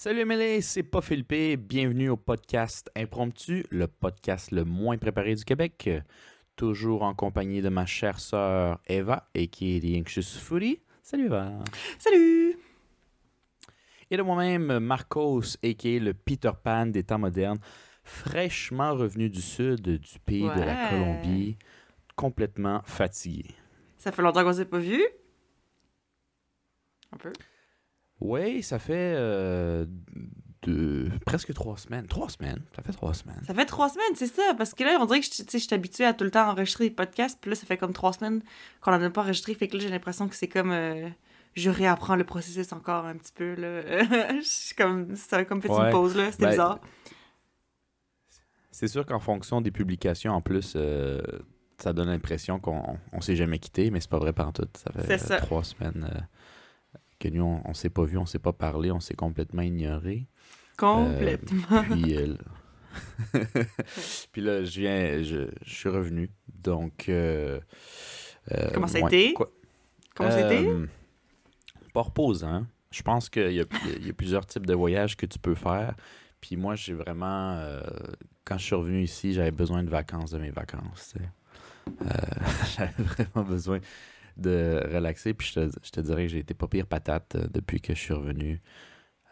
Salut Emily, c'est pas Philippe. Bienvenue au podcast Impromptu, le podcast le moins préparé du Québec. Toujours en compagnie de ma chère sœur Eva, et qui est The Anxious Foodie. Salut Eva. Salut! Et de moi-même, Marcos, a.k.a. le Peter Pan des temps modernes, fraîchement revenu du sud du pays de la. Colombie, complètement fatigué. Ça fait longtemps qu'on s'est pas vu. Un peu. Oui, ça fait euh, deux- presque trois semaines. Trois semaines, ça fait trois semaines. Ça fait trois semaines, c'est ça. Parce que là, on dirait que je suis habituée à tout le temps enregistrer des podcasts. Puis là, ça fait comme trois semaines qu'on en a pas enregistré. Fait que là, j'ai l'impression que c'est comme. euh, je réapprends le processus encore un petit peu. Là. comme. Ça a comme fait Ouais. une pause, là. C'était Ben, bizarre. C'est sûr qu'en fonction des publications, en plus, euh, ça donne l'impression qu'on on s'est jamais quitté, mais c'est pas vrai tout. Ça fait C'est trois semaines que nous, on, on s'est pas vu, on s'est pas parlé, on s'est complètement ignoré. Complètement. Puis, euh, puis là, je viens, je, je suis revenu. Donc. euh, euh, Comment ça a ouais, été? quoi- Comment c'était? Euh, Pas reposant. Je pense qu'il y, a- y a plusieurs types de voyages que tu peux faire. Puis moi, j'ai vraiment. euh, quand je suis revenu ici, j'avais besoin de vacances de mes vacances. Euh, j'avais vraiment besoin de relaxer. Puis je te, je te dirais que j'ai été pas pire patate euh, depuis que je suis revenu.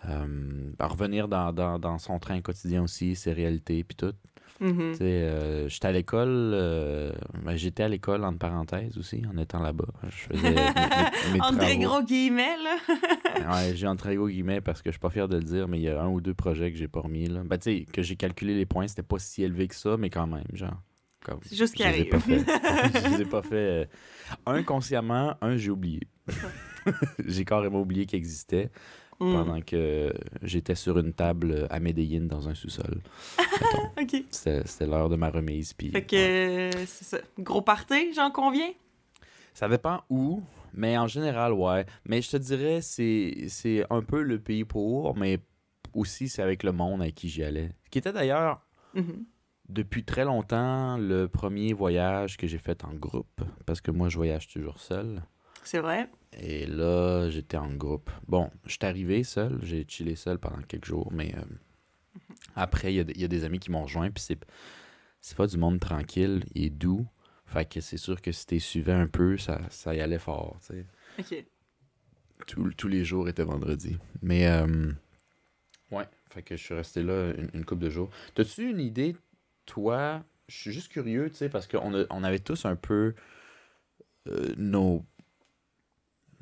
Euh, à revenir dans, dans, dans son train quotidien aussi, ses réalités, puis tout. Mhm. Sais, euh, j'étais à l'école, euh, ben, j'étais à l'école entre parenthèses aussi, en étant là-bas. Je faisais mes, mes- mes En très travaux. gros guillemets, là. Ouais, j'ai entre très gros guillemets parce que je suis pas fier de le dire, mais il y a un ou deux projets que j'ai pas remis. Là. Ben, tu sais, que j'ai calculé les points, c'était pas si élevé que ça, mais quand même, genre. Comme, C'est juste qui arrive. pas fait. je les ai pas fait. euh, Un consciemment, un j'ai oublié. j'ai carrément oublié qu'il existait Mm. pendant que j'étais sur une table à Medellin dans un sous-sol. C'était l'heure de ma remise. Puis, Fait que. ouais. c'est ça. Gros party, j'en conviens? Ça dépend où, mais en général, ouais. Mais je te dirais, c'est c'est un peu le pays pour, mais aussi c'est avec le monde avec qui j'y allais. Qui était d'ailleurs, Mhm. Depuis très longtemps, le premier voyage que j'ai fait en groupe, parce que moi, je voyage toujours seul. C'est vrai. Et là, j'étais en groupe. Bon, je suis arrivé seul, j'ai chillé seul pendant quelques jours, mais euh, après, il y, a des- il y a des amis qui m'ont rejoint, puis c'est c'est pas du monde tranquille et doux. Fait que c'est sûr que si t'es suivais un peu, ça, ça y allait fort, tu sais. Ok. Tous- tous les jours étaient vendredi. Mais, euh, ouais, fait que je suis resté là une, une couple de jours. T'as-tu une idée, toi, je suis juste curieux, tu sais, parce qu'on on avait tous un peu euh, nos,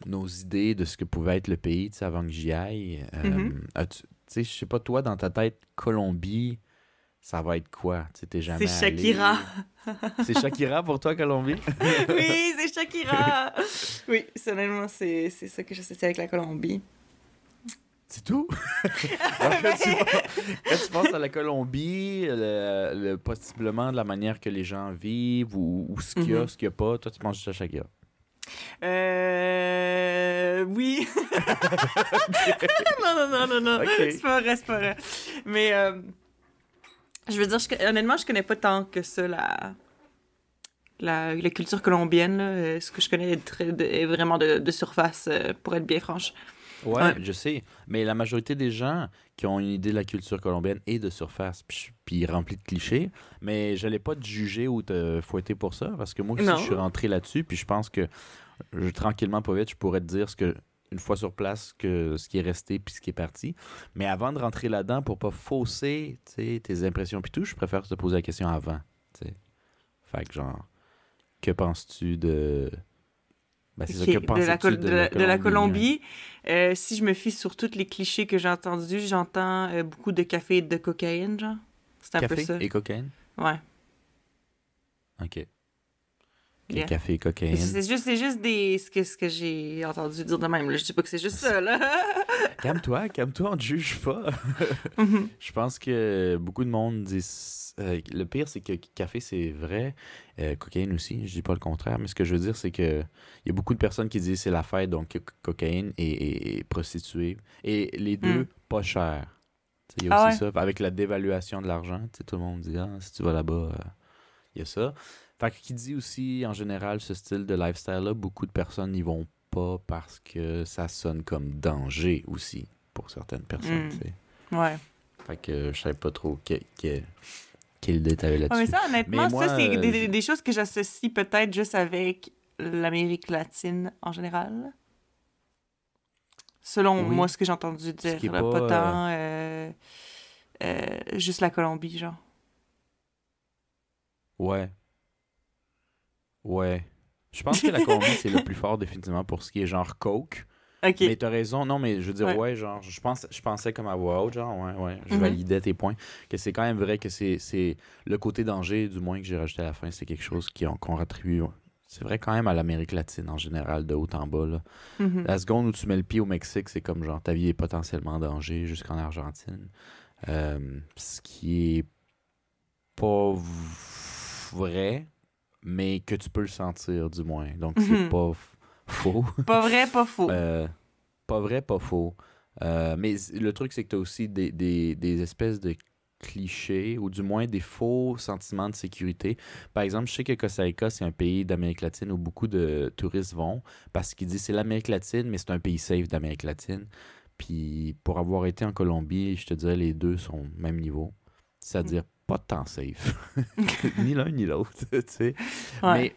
nos idées de ce que pouvait être le pays, tu sais, avant que j'y aille. Euh, as-tu- Tu sais, je sais pas, toi, dans ta tête, Colombie, ça va être quoi? Tu sais, jamais C'est. Shakira. C'est Shakira pour toi, Colombie? oui, c'est Shakira. oui, personnellement, c'est c'est ça que j'associe avec la Colombie. C'est tout? Alors, quand, tu, quand tu penses à la Colombie, le, le- possiblement de la manière que les gens vivent ou, ou ce qu'il y a, Mhm. ce qu'il n'y a pas, toi, tu penses juste à Shakira. Euh. Oui. non, non, non, non, non. C'est pas vrai, c'est pas vrai. Mais, euh, je veux dire, je- honnêtement, je connais pas tant que ça la, la, la culture colombienne. là. Euh, Ce que je connais est, très- de- est vraiment de, de surface, euh, pour être bien franche. Ouais, Ouais. je sais. Mais la majorité des gens qui ont une idée de la culture colombienne est de surface, puis, remplie de clichés. Mais je n'allais pas te juger ou te fouetter pour ça, parce que moi aussi, je suis rentré là-dessus, puis je pense que je, tranquillement, pas vite, je pourrais te dire ce que une fois sur place que ce qui est resté puis ce qui est parti. Mais avant de rentrer là-dedans, pour pas fausser tes impressions puis tout, je préfère te poser la question avant. tu sais. Fait que genre, que penses-tu de... Ben, c'est de, la, pensais-tu Col- de la- de la hein? Colombie, euh, si je me fie sur tous les clichés que j'ai entendus, j'entends euh, beaucoup de café et de cocaïne, genre. C'est un peu Café ça. et cocaïne? Ouais. OK. Ok, Yeah. Café et cocaïne. C'est juste, des, ce que, ce que j'ai entendu dire de même. Là. Je dis pas que c'est juste ça, là. Calme-toi, calme-toi, on te juge pas. Mhm. Je pense que beaucoup de monde disent. euh, le pire, c'est que café, c'est vrai. Euh, cocaïne aussi, je dis pas le contraire. Mais ce que je veux dire, c'est que il y a beaucoup de personnes qui disent c'est la fête, donc co- cocaïne et, et- et prostituée. Et les deux, Mm. pas cher. Il y a Ah aussi ça. Avec la dévaluation de l'argent, tout le monde dit ah, si tu vas là-bas, euh, il y a ça. Fait que qui dit aussi, en général, ce style de lifestyle-là, beaucoup de personnes n'y vont pas parce que ça sonne comme danger aussi. pour certaines personnes. Mm. tu sais. Ouais. Fait que je savais pas trop que, que- quelle idée t'avais Ouais, mais là-dessus. ça, honnêtement, Mais moi, ça, c'est euh, des, choses que j'associe peut-être juste avec l'Amérique latine en général. Selon Oui. moi, ce que j'ai entendu dire. là, pas, pas, tant euh, euh, juste la Colombie, genre. Ouais. Ouais. Je pense que la Colombie, c'est le plus fort, définitivement, pour ce qui est genre Coke. OK. Mais t'as raison, non, mais je veux dire, Ouais. ouais, genre, je, pense, je pensais comme à voix haute, genre, ouais, ouais, je Mhm. validais tes points. Que c'est quand même vrai que c'est le côté danger, du moins que j'ai rajouté à la fin, c'est quelque chose qu'on attribue. C'est vrai quand même à l'Amérique latine en général, de haut en bas. Là. Mhm. La seconde où tu mets le pied au Mexique, c'est comme genre ta vie est potentiellement en danger jusqu'en Argentine. Euh, ce qui est pas vrai, mais que tu peux le sentir du moins. Donc c'est Mhm. pas faux. Pas vrai, pas faux. Euh, pas vrai, pas faux. Euh, mais le truc, c'est que tu as aussi des, des- des espèces de clichés, ou du moins des faux sentiments de sécurité. Par exemple, je sais que Costa Rica, c'est un pays d'Amérique latine où beaucoup de touristes vont parce qu'ils disent c'est l'Amérique latine, mais c'est un pays safe d'Amérique latine. Puis pour avoir été en Colombie, je te dirais les deux sont au même niveau. C'est-à-dire pas tant safe. ni l'un ni l'autre. tu sais. Ouais. Mais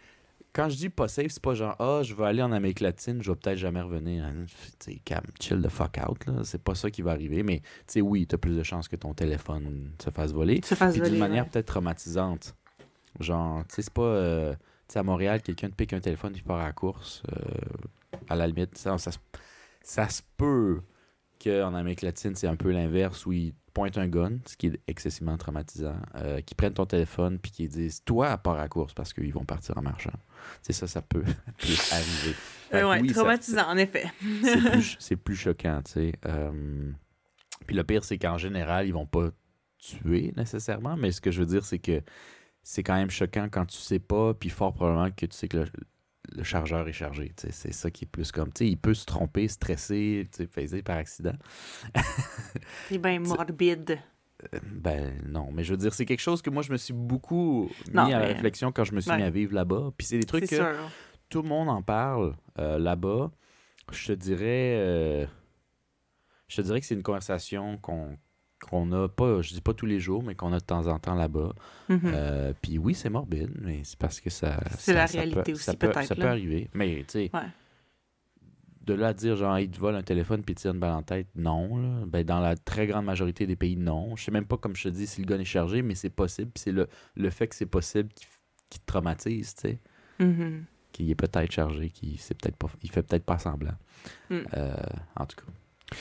quand je dis pas safe, c'est pas genre ah, je vais aller en Amérique latine, je vais peut-être jamais revenir. Hein, Tu sais, calme, chill the fuck out. là. C'est pas ça qui va arriver. Mais tu sais, oui, t'as plus de chances que ton téléphone se fasse voler. Se fasse d'une manière ouais. peut-être traumatisante. Genre, tu sais, c'est pas. euh, tu sais, à Montréal, quelqu'un te pique un téléphone puis part à la course. euh, à la limite, ça, ça, se- ça se peut qu'en Amérique latine, c'est un peu l'inverse où ils pointent un gun, ce qui est excessivement traumatisant, euh, qu'ils prennent ton téléphone puis qu'ils disent Toi, à part à course parce qu'ils vont partir en marchant. Sais, ça, ça peut arriver. Euh, ouais, oui, ça- traumatisant, en effet. c'est plus, c'est plus choquant, tu sais. Euh, puis le pire, c'est qu'en général, ils vont pas tuer nécessairement, mais ce que je veux dire, c'est que c'est quand même choquant quand tu sais pas, puis fort probablement que tu sais que le, le chargeur est chargé. C'est ça qui est plus comme, il peut se tromper, stresser, phaser par accident. C'est bien morbide. Euh, Ben non, mais je veux dire, c'est quelque chose que moi, je me suis beaucoup mis Non, à la mais- réflexion quand je me suis Ouais. mis à vivre là-bas. Puis c'est des trucs que sûr. tout le monde en parle euh, là-bas. Je te dirais, euh, je te dirais que c'est une conversation qu'on qu'on a pas, je dis pas tous les jours, mais qu'on a de temps en temps là-bas. Mhm. Euh, Puis oui, c'est morbide, mais c'est parce que ça. C'est la ça réalité peut- aussi, ça peut, peut-être, Ça peut arriver, mais tu sais. Ouais. De là à dire, genre, il te vole un téléphone puis il tire une balle en tête, non. là. Ben, dans la très grande majorité des pays, non. Je sais même pas, comme je te dis, si le gun est chargé, mais c'est possible. C'est le, le fait que c'est possible qui, qui te traumatise, tu sais qui est peut-être chargé, qui c'est peut-être pas, il fait peut-être pas semblant. Mm. Euh, en tout cas.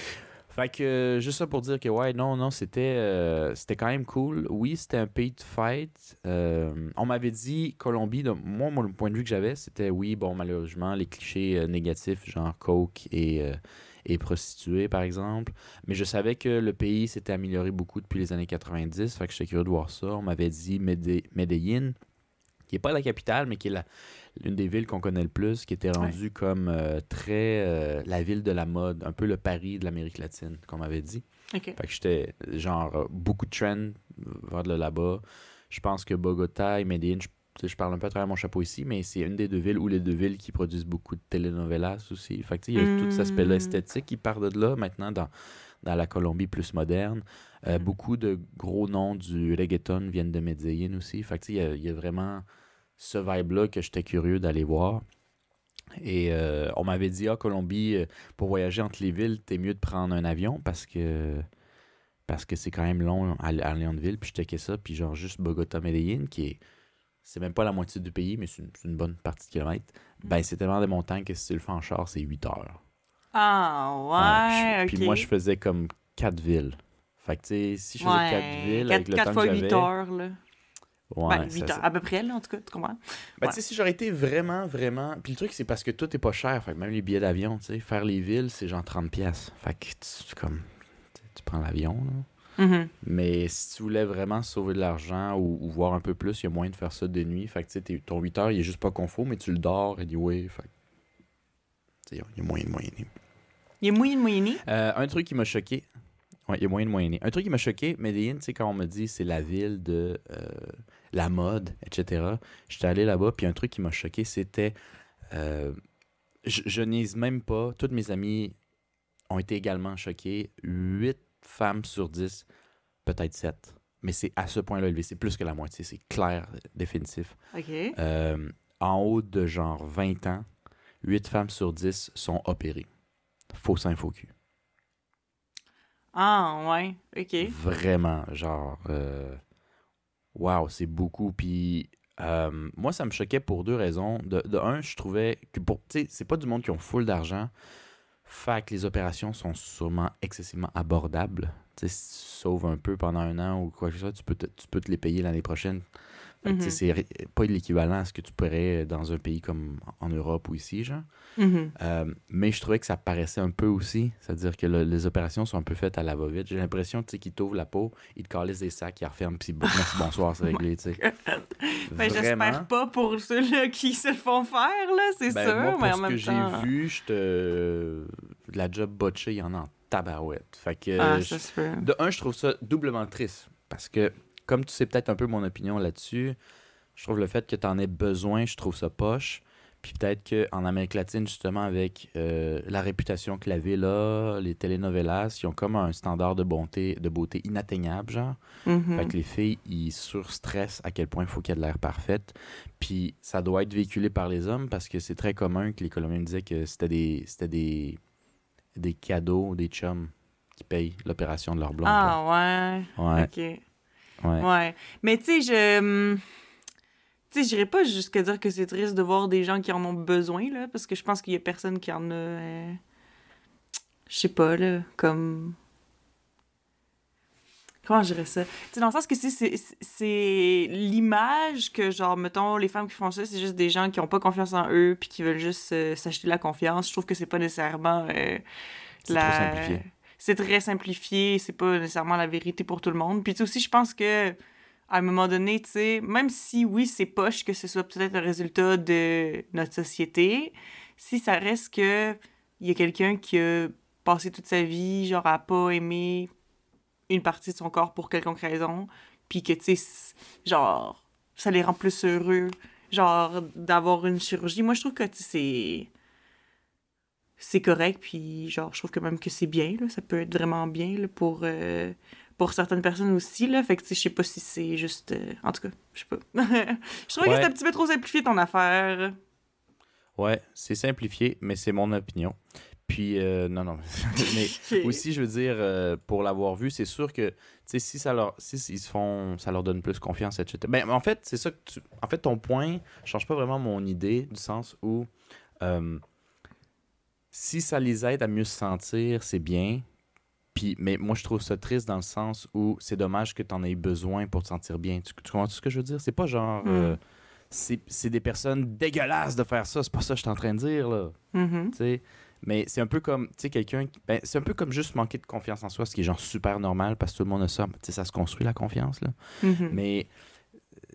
Fait que euh, juste ça pour dire que ouais, non, non, c'était euh, c'était quand même cool. Oui, c'était un pays de fête. Euh, on m'avait dit Colombie, de, moi, mon point de vue que j'avais, c'était oui, bon, malheureusement, les clichés négatifs, genre coke et, euh, et prostituée, par exemple. Mais je savais que le pays s'était amélioré beaucoup depuis les années 90. Fait que j'étais curieux de voir ça. On m'avait dit Mede- Medellín, qui est pas la capitale, mais qui est la, l'une des villes qu'on connaît le plus, qui était rendue comme euh, très euh, la ville de la mode, un peu le Paris de l'Amérique latine, qu'on m'avait dit. Fait que j'étais genre euh, beaucoup de trends vers de là-bas. Je pense que Bogota et Medellín, je, parle un peu à travers mon chapeau ici, mais c'est une des deux villes ou les deux villes qui produisent beaucoup de telenovelas aussi. Fait que il y a tout cet aspect-là Mm. esthétique qui part de là maintenant dans, dans la Colombie plus moderne. Euh, Mm. Beaucoup de gros noms du reggaeton viennent de Medellín aussi. Fait que il y a- il y, a vraiment ce vibe-là que j'étais curieux d'aller voir. Et euh, on m'avait dit, ah, Colombie, euh, pour voyager entre les villes, t'es mieux de prendre un avion parce que parce que c'est quand même long à, à aller en ville. Puis je checkais ça, puis genre juste Bogota-Medellín, qui est c'est même pas la moitié du pays, mais c'est une, bonne partie de kilomètres. Ben, c'est tellement des montagnes que si tu le fais en char, c'est 8 heures. Ah, ouais, je-. Puis moi, je faisais comme 4 villes. Fait que, tu sais, si je faisais 4 villes, avec le 4 temps fois que 8 j'avais... heures, là. Ouais, ben, 8 ça- heures, à peu près, là, en tout cas, tu comprends? Ben, Ouais. tu sais, si j'aurais été vraiment, vraiment. Puis le truc, c'est parce que tout est pas cher. Fait que même les billets d'avion, tu sais, faire les villes, c'est genre 30$. piastres. Fait que tu, comme, tu prends l'avion, là. Mhm. Mais si tu voulais vraiment sauver de l'argent ou, ou voir un peu plus, il y a moyen de faire ça de nuit. Fait que tu sais, t'es- ton 8 heures, il est juste pas confort, mais tu le dors, anyway. Fait que, tu sais, il y a moyen de moyenner. Il est moyen moyenné. Euh, un truc qui m'a choqué. Ouais, il y a moyen de moyenner. Un truc qui m'a choqué, Medellín, tu sais, quand on me dit c'est la ville de euh, la mode, etc. J'étais allé là-bas, puis un truc qui m'a choqué, c'était. euh, je, je même pas. Toutes mes amies ont été également choquées. 8 femmes sur 10, peut-être 7. Mais c'est à ce point-là élevé. C'est plus que la moitié. C'est clair, définitif. OK. Euh, en haut de genre 20 ans, 8 femmes sur 10 sont opérées. Faux sein, faux cul. Ah, ouais. OK. Vraiment, genre. euh, Waouh, c'est beaucoup. Puis. euh, moi, ça me choquait pour deux raisons. De, un, je trouvais que pour. Tu c'est pas du monde qui ont full d'argent. Fait que les opérations sont sûrement excessivement abordables. Tu sais, si tu sauves un peu pendant un an ou quoi que ce soit, tu peux te, tu peux te les payer l'année prochaine. Mhm. c'est pas l'équivalent à ce que tu pourrais dans un pays comme en Europe ou ici, genre. Mhm. Euh, mais je trouvais que ça paraissait un peu aussi. C'est-à-dire que le- les opérations sont un peu faites à la va-vite. J'ai l'impression qu'ils t'ouvrent la peau, ils te calissent des sacs, ils referment, puis merci, bonsoir, c'est réglé. tu. Ben, j'espère pas pour ceux-là qui se le font faire, là, c'est Ben, sûr, moi, pour mais en ce même que j'ai vu, je te... la job botchée, il y en a en tabarouette. Fait que, Ah, je- ça se peut. de un, je trouve ça doublement triste. Parce que, comme tu sais peut-être un peu mon opinion là-dessus, je trouve le fait que tu en aies besoin, je trouve ça poche. Puis peut-être qu'en Amérique latine, justement, avec euh, la réputation que la ville a, les telenovelas, ils ont comme un standard de beauté, de beauté inatteignable, genre. Mhm. Fait que les filles, ils surstressent à quel point il faut qu'il y ait de l'air parfaite. Puis ça doit être véhiculé par les hommes parce que c'est très commun que les Colombiens disaient que c'était des, c'était des, des cadeaux, des chums qui payent l'opération de leur blonde. Ah, ouais. ouais, OK. Ouais. Ouais. Mais tu sais, je. hum, Tu sais, j'irais pas jusqu'à dire que c'est triste de voir des gens qui en ont besoin, là, parce que je pense qu'il y a personne qui en a. euh, Je sais pas, là, comme. Comment je dirais ça? Tu sais, dans le sens que c'est- l'image que, genre, mettons, les femmes qui font ça, c'est juste des gens qui ont pas confiance en eux puis qui veulent juste euh, s'acheter la confiance. Je trouve que c'est pas nécessairement. euh, trop simplifié. C'est très simplifié, c'est pas nécessairement la vérité pour tout le monde. Puis aussi, je pense que à un moment donné, tu sais, même si oui, c'est poche que ce soit peut-être un résultat de notre société, si ça reste que il y a quelqu'un qui a passé toute sa vie, genre, à pas aimer une partie de son corps pour quelconque raison, puis que, tu sais, genre, ça les rend plus heureux, genre, d'avoir une chirurgie. Moi, je trouve que, c'est c'est correct, puis genre, je trouve que même que c'est bien, là, ça peut être vraiment bien là, pour, euh, pour certaines personnes aussi, là, fait que, tu sais, je sais pas si c'est juste... euh, en tout cas, je sais pas. je trouvais que c'était un petit peu trop simplifié, ton affaire. Ouais, c'est simplifié, mais c'est mon opinion. Puis, euh, non, non. mais aussi, je veux dire, euh, pour l'avoir vu, c'est sûr que, tu sais, si ça leur, si ils se font, ça leur donne plus confiance, etc. Ben, en fait, c'est ça que tu, en fait, ton point change pas vraiment mon idée, du sens où, euh, si ça les aide à mieux se sentir, c'est bien. Puis, mais moi, je trouve ça triste dans le sens où c'est dommage que tu en aies besoin pour te sentir bien. Tu, tu comprends ce que je veux dire? C'est pas genre. Mm. euh, c'est des personnes dégueulasses de faire ça. C'est pas ça que je suis en train de dire, là. Mhm. sais. Mais c'est un peu comme, tu sais, quelqu'un. Ben, c'est un peu comme juste manquer de confiance en soi, ce qui est genre super normal parce que tout le monde a ça. Tu sais, ça se construit la confiance, là. Mhm. Mais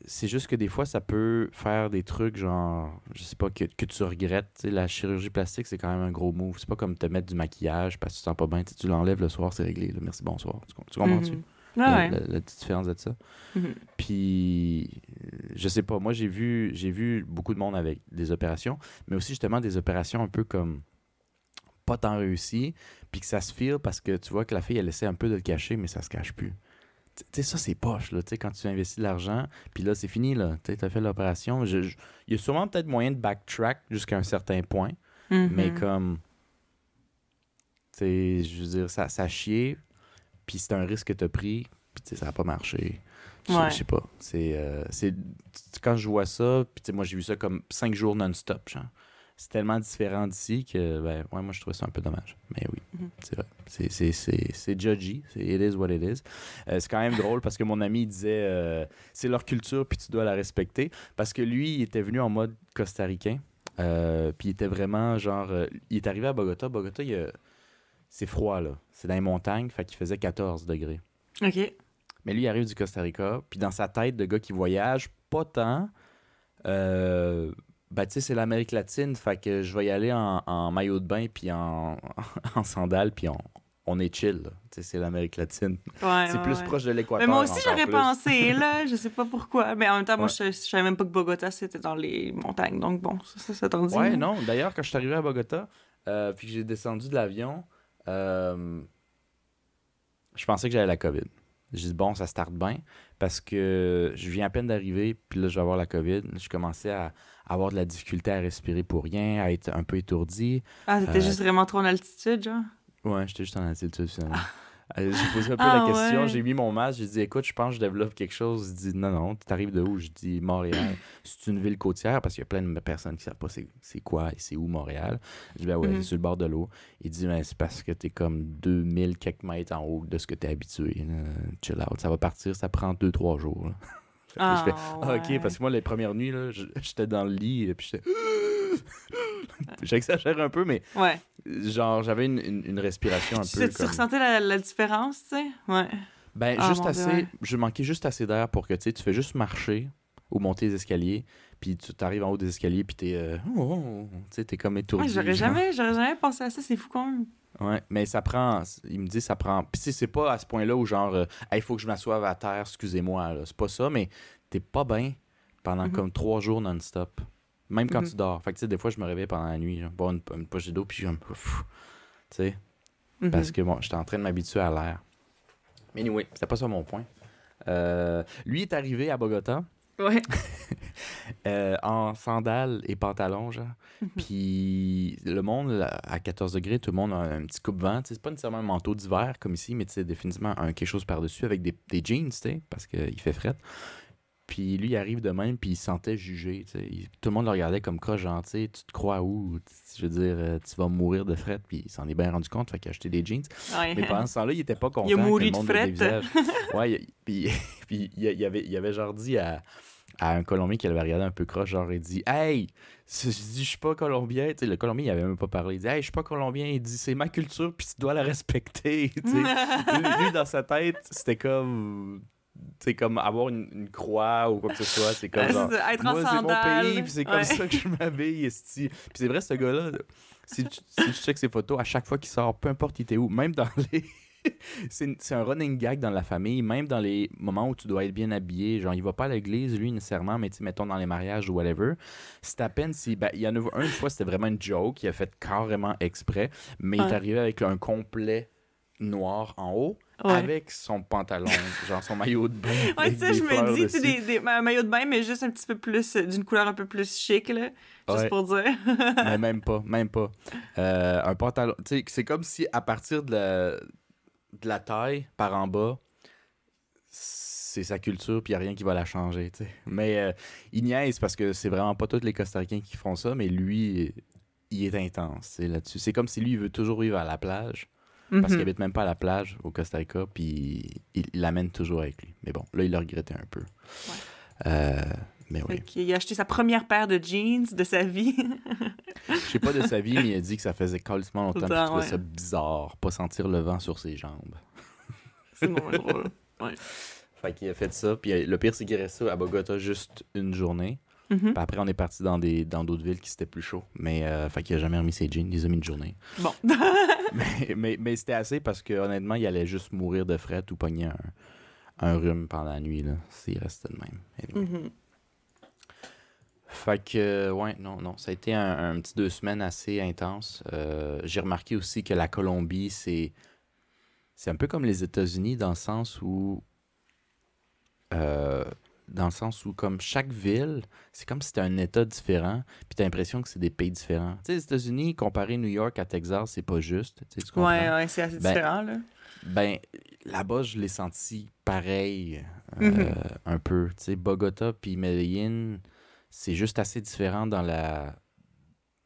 c'est juste que des fois, ça peut faire des trucs genre, je sais pas, que, que tu regrettes. La chirurgie plastique, c'est quand même un gros move. C'est pas comme te mettre du maquillage parce que tu te sens pas bien. Tu l'enlèves le soir, c'est réglé. là. Merci, bonsoir. Tu, tu comprends-tu? Mhm. La, Ouais, ouais. la- la petite différence de ça. Mhm. Puis, euh, je sais pas, moi j'ai vu, j'ai vu beaucoup de monde avec des opérations, mais aussi justement des opérations un peu comme pas tant réussies, puis que ça se file parce que tu vois que la fille elle essaie un peu de le cacher, mais ça se cache plus. Tu sais, ça c'est poche, là, tu sais, quand tu investis de l'argent, puis là c'est fini, là, tu as fait l'opération. Il y a sûrement peut-être moyen de backtrack jusqu'à un certain point, Mhm. mais comme, tu sais, je veux dire, ça, ça a chié, puis c'est un risque que tu as pris, puis tu sais, ça n'a pas marché. Je Ouais. je sais pas. C'est, euh, c'est quand je vois ça, puis moi j'ai vu ça comme cinq jours non-stop, genre. C'est tellement différent d'ici que, ben, ouais, moi je trouvais ça un peu dommage. Mais oui, Mhm. c'est vrai. C'est, c'est, c'est, c'est judgy. C'est it is what it is. Euh, c'est quand même drôle parce que mon ami il disait euh, c'est leur culture, puis tu dois la respecter. Parce que lui, il était venu en mode costaricain. Euh, puis il était vraiment genre. il est arrivé à Bogota. Bogota, il y a- c'est froid, là. C'est dans les montagnes, fait qu'il faisait 14 degrés. OK. Mais lui, il arrive du Costa Rica, puis dans sa tête de gars qui voyage, pas tant. Euh, ben, tu sais, c'est l'Amérique latine, fait que je vais y aller en, en maillot de bain, puis en, en sandales, puis on, on est chill. là. Tu sais, c'est l'Amérique latine. Ouais, c'est ouais, plus ouais. proche de l'équateur. Mais moi aussi, j'aurais pensé, là. Je sais pas pourquoi. Mais en même temps, moi, je, je savais même pas que Bogota, c'était dans les montagnes. Donc, bon, ça, ça, ça t'en dit. Ouais, là. non. D'ailleurs, quand je suis arrivé à Bogota, euh, puis que j'ai descendu de l'avion, Euh, je pensais que j'avais la COVID. J'ai dit, bon, ça starte bien parce que je viens à peine d'arriver, puis là, je vais avoir la COVID. Je commençais à avoir de la difficulté à respirer pour rien, à être un peu étourdi. Ah, t'étais Euh, juste vraiment trop en altitude, genre? Ouais, j'étais juste en altitude finalement. Euh, J'ai posé un peu Ah, la question, ouais. j'ai mis mon masque, j'ai dit écoute, je pense que je développe quelque chose. Il dit non, non, tu arrives de où? Je dis Montréal. C'est une ville côtière parce qu'il y a plein de personnes qui savent pas c'est quoi et c'est où Montréal. Je dis ben ouais, Mhm. c'est sur le bord de l'eau. Il dit ben, c'est parce que t'es comme 2000 quelques mètres en haut de ce que t'es habitué. là. Chill out. Ça va partir, ça prend 2-3 jours. Je fais, ah, ok, parce que moi, les premières nuits, là, j'étais dans le lit et puis j'étais. J'exagère un peu, mais Ouais. genre, j'avais une, une- une respiration un Tu, peu. tu comme... ressentais la, la différence, tu sais? Ouais. Ben, Ah, juste Dieu, assez. ouais. Je manquais juste assez d'air pour que tu sais, tu fais juste marcher ou monter les escaliers, puis tu arrives en haut des escaliers, puis t'es. euh, oh, oh, oh, tu sais, t'es comme étourdi. Ouais, j'aurais jamais, j'aurais jamais pensé à ça, c'est fou quand même. Ouais, mais ça prend. Il me dit, ça prend. Puis, c'est pas à ce point-là où, genre, euh, il faut que je m'assoive à terre, excusez-moi. C'est pas ça, mais t'es pas bien pendant Mhm. comme trois jours non-stop. Même quand Mhm. tu dors. Fait que, tu sais, des fois, je me réveille pendant la nuit, genre, boire une, une poche d'eau, puis je. Ouf. Tu sais. Mhm. Parce que bon, j'étais en train de m'habituer à l'air. Mais anyway, c'était pas ça mon point. Euh, lui est arrivé à Bogota Ouais. euh, en sandales et pantalons, genre. Mhm. Puis le monde, là, à 14 degrés, tout le monde a un petit coupe-vent. C'est pas nécessairement un manteau d'hiver comme ici, mais c'est définitivement un, quelque chose par-dessus avec des, des jeans, tu sais, parce qu'il fait fret. Puis lui, il arrive de même, puis il se sentait jugé. Il- tout le monde le regardait comme croche, genre, tu te crois où? Je veux dire, euh, tu vas mourir de fret, puis il s'en est bien rendu compte, fait qu'il a acheté des jeans. Ouais. Mais pendant ce temps-là, il était pas content. Il a mouru de fret. ouais, il- puis, il avait, il avait genre dit à, à un Colombien qui avait regardé un peu croche, genre, il dit Hey, je dis, je suis pas Colombien. Tu sais, le Colombien, il avait même pas parlé. Il dit Hey, je suis pas Colombien. Il dit C'est ma culture, puis tu dois la respecter. Tu sais. lui, lui, dans sa tête, c'était comme. C'est comme avoir une, une croix ou quoi que ce soit. C'est comme genre. être en Moi, c'est mon pays, puis c'est comme Ouais. ça que je m'habille. Puis c'est vrai, ce gars-là, si tu, si tu checkes ses photos, à chaque fois qu'il sort, peu importe il était où, même dans les. c'est un running gag dans la famille, même dans les moments où tu dois être bien habillé. Genre, il va pas à l'église, lui, nécessairement, mais mettons dans les mariages ou whatever. C'est à peine si. Ben, il y en a un, une fois, c'était vraiment une joke, il a fait carrément exprès, mais il est arrivé avec un complet noir en haut. Ouais. Avec son pantalon, genre son maillot de bain. Ouais, ça, je me dis, tu des, des, un maillot de bain, mais juste un petit peu plus, euh, d'une couleur un peu plus chic, là. Juste pour dire. mais même pas, même pas. Euh, un pantalon, tu sais, c'est comme si à partir de la, de la taille par en bas, c'est sa culture, puis il n'y a rien qui va la changer. Mais euh, il niaise parce que c'est vraiment pas tous les Costaricains qui font ça, mais lui, il est intense là-dessus. C'est comme si lui, il veut toujours vivre à la plage, parce qu'il Mhm. habite même pas à la plage au Costa Rica, puis il il l'amène toujours avec lui. Mais bon, là, il l'a regretté un peu. Euh, mais oui. Fait qu'il a acheté sa première paire de jeans de sa vie. Je sais pas de sa vie, mais il a dit que ça faisait calissement longtemps qu'il Longtemps, trouvait ouais. ça bizarre, pas sentir le vent sur ses jambes. C'est drôle. Fait qu'il a fait ça, puis euh, le pire, c'est qu'il est resté à Bogota juste une journée. Mhm. Puis après, on est parti dans des dans d'autres villes qui c'était plus chaud. Mais, euh, fait qu'il a jamais remis ses jeans, il les a mis une journée. Bon. mais mais, mais c'était assez parce que honnêtement, il allait juste mourir de fret ou pogner un, un rhume pendant la nuit, là, s'il restait de même. Anyway. Mhm. Fait que, euh, ouais, non, non. Ça a été un, un petit deux semaines assez intense. Euh, J'ai remarqué aussi que la Colombie, c'est. C'est un peu comme les États-Unis dans le sens où. euh, dans le sens où, comme chaque ville, c'est comme si c'était un État différent, puis t'as l'impression que c'est des pays différents. Tu sais, les États-Unis, comparer New York à Texas, c'est pas juste. Tu comprends? Ouais, ouais, c'est assez Ben, différent, là. Ben, là-bas, je l'ai senti pareil, euh, Mhm. un peu. Tu sais, Bogota puis Medellin, c'est juste assez différent dans la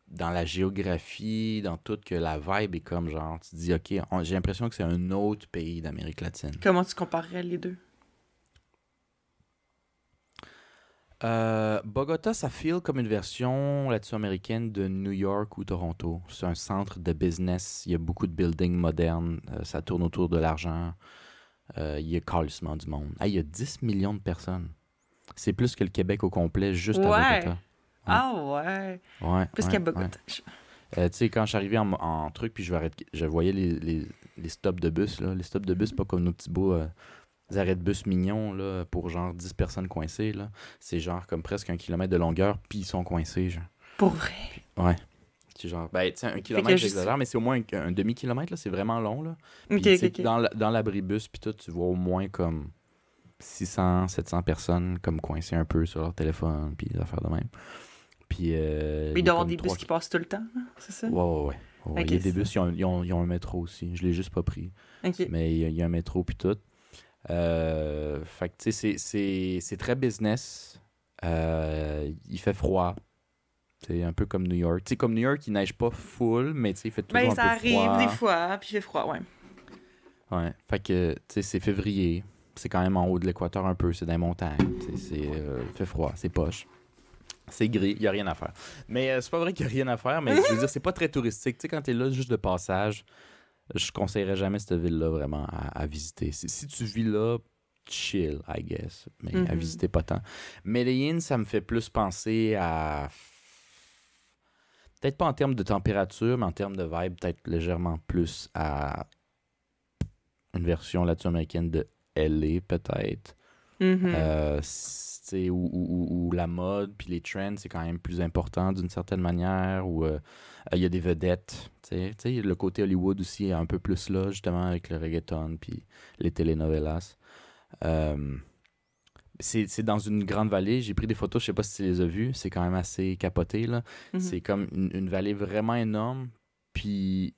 dans la géographie, dans tout, que la vibe est comme genre, tu te dis, OK, j'ai l'impression que c'est un autre pays d'Amérique latine. Comment tu comparerais les deux? Euh, Bogota, ça feel comme une version latino-américaine de New York ou Toronto. C'est un centre de business. Il y a beaucoup de buildings modernes. Euh, ça tourne autour de l'argent. Euh, il y a calissement du monde. Ah, il y a 10 millions de personnes. C'est plus que le Québec au complet, juste à Ouais. Bogota. Ah ouais. Ouais, Plus ouais, qu'à ouais. Bogota. Euh, tu sais, quand je suis arrivé en, en truc, puis je, vais arrêter- je voyais les, les, les stops de bus. Là. Les stops de bus, pas comme nos petits beaux euh, arrêts de bus mignons là, pour genre 10 personnes coincées. là. C'est genre comme presque un kilomètre de longueur, puis ils sont coincés. Genre. Pour vrai? Ouais. Qui est genre, ben, tu sais, un kilomètre, j'exagère, mais c'est au moins un, un demi-kilomètre, là, c'est vraiment long, là. Puis, Ok, tu sais, ok, ok. Dans, la- dans l'abribus, puis tout, tu vois au moins comme 600, 700 personnes comme coincées un peu sur leur téléphone, puis des affaires de même. Puis. euh, Mais il y doit avoir des bus qui passent tout le temps, hein, c'est ça? Ouais, ouais, ouais. Il y a des bus, ils ont, ils ont- ils ont un métro aussi. Je l'ai juste pas pris. Mais il y, a- il y a un métro puis tout. Euh, fait que, tu sais, c'est- c'est- c'est très business. Euh, il fait froid. C'est un peu comme New York. Tu sais, comme New York, il neige pas full, mais tu sais, il fait toujours Ben, un ça arrive des fois, puis il fait froid, ouais. Ouais. Fait que, tu sais, c'est février. C'est quand même en haut de l'équateur un peu. C'est dans les montagnes. C'est, euh, fait froid. C'est poche. C'est gris. Il n'y a rien à faire. Mais euh, c'est pas vrai qu'il n'y a rien à faire, mais je veux dire, c'est pas très touristique. Tu sais, quand tu es là juste de passage, je conseillerais jamais cette ville-là vraiment à, à visiter. Si, si tu vis là, chill, I guess. Mais à Mhm. visiter pas tant. Medellin, ça me fait plus penser à. Peut-être pas en termes de température, mais en termes de vibe, peut-être légèrement plus à une version latino-américaine de LA, peut-être. Euh, sais, où, où- où- où la mode puis les trends, c'est quand même plus important d'une certaine manière, où euh, il y a des vedettes. le côté Hollywood aussi est un peu plus là, justement, avec le reggaeton puis les telenovelas. Euh, c'est c'est dans une grande vallée. J'ai pris des photos, je sais pas si tu les as vues. C'est quand même assez capoté, là. Mhm. C'est comme une, une vallée vraiment énorme, puis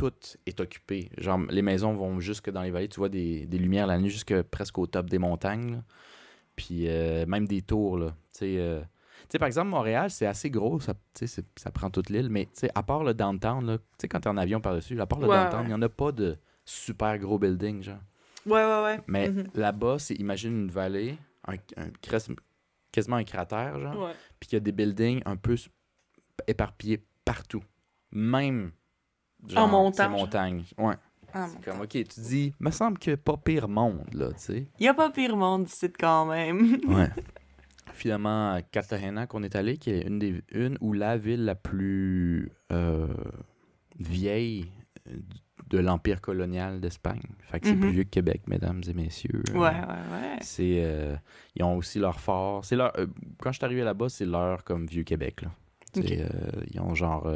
tout est occupé. Genre, les maisons vont jusque dans les vallées. Tu vois des, des lumières la nuit jusque presque au top des montagnes. là. Puis euh, même des tours, là. Tu sais, euh, tu sais, par exemple, Montréal, c'est assez gros. Ça, tu sais, c'est- ça prend toute l'île. Mais tu sais, à part le downtown, là, tu sais, quand t'es en avion par-dessus, à part le Ouais, downtown, il ouais. n'y en a pas de super gros building, genre. Ouais, ouais, ouais. Mais Mhm. là-bas, c'est, imagine une vallée, un, un- quas- quasiment un cratère, genre Ouais. puis qu'il y a des buildings un peu éparpillés partout. Même En genre. montagnes. Ouais. Ah, c'est comme, ok, tu dis, me semble que pas pire monde, là, tu sais. Il y a pas pire monde ici quand même. Ouais. Finalement, à Cartagena qu'on est allé, qui est une, des, une ou la ville la plus euh, vieille de l'empire colonial d'Espagne. Fait que c'est Mhm. plus vieux que Québec, mesdames et messieurs. Ouais, ouais, ouais. C'est, euh, ils ont aussi leur fort. C'est leur, euh, quand je suis arrivé là-bas, c'est leur comme vieux Québec. Là. C'est, Ok. euh, ils ont genre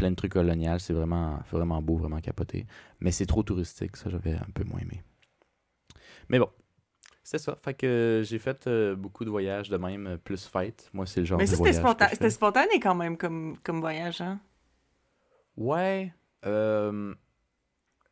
plein de trucs coloniales. C'est vraiment, vraiment beau, vraiment capoté. Mais c'est trop touristique. Ça, j'avais un peu moins aimé. Mais bon, c'est ça. Fait que j'ai fait euh, beaucoup de voyages de même, euh, plus fête. Moi, c'est le genre Mais de ça, voyage je c'était spontané quand même comme, comme voyage, hein? Ouais. euh,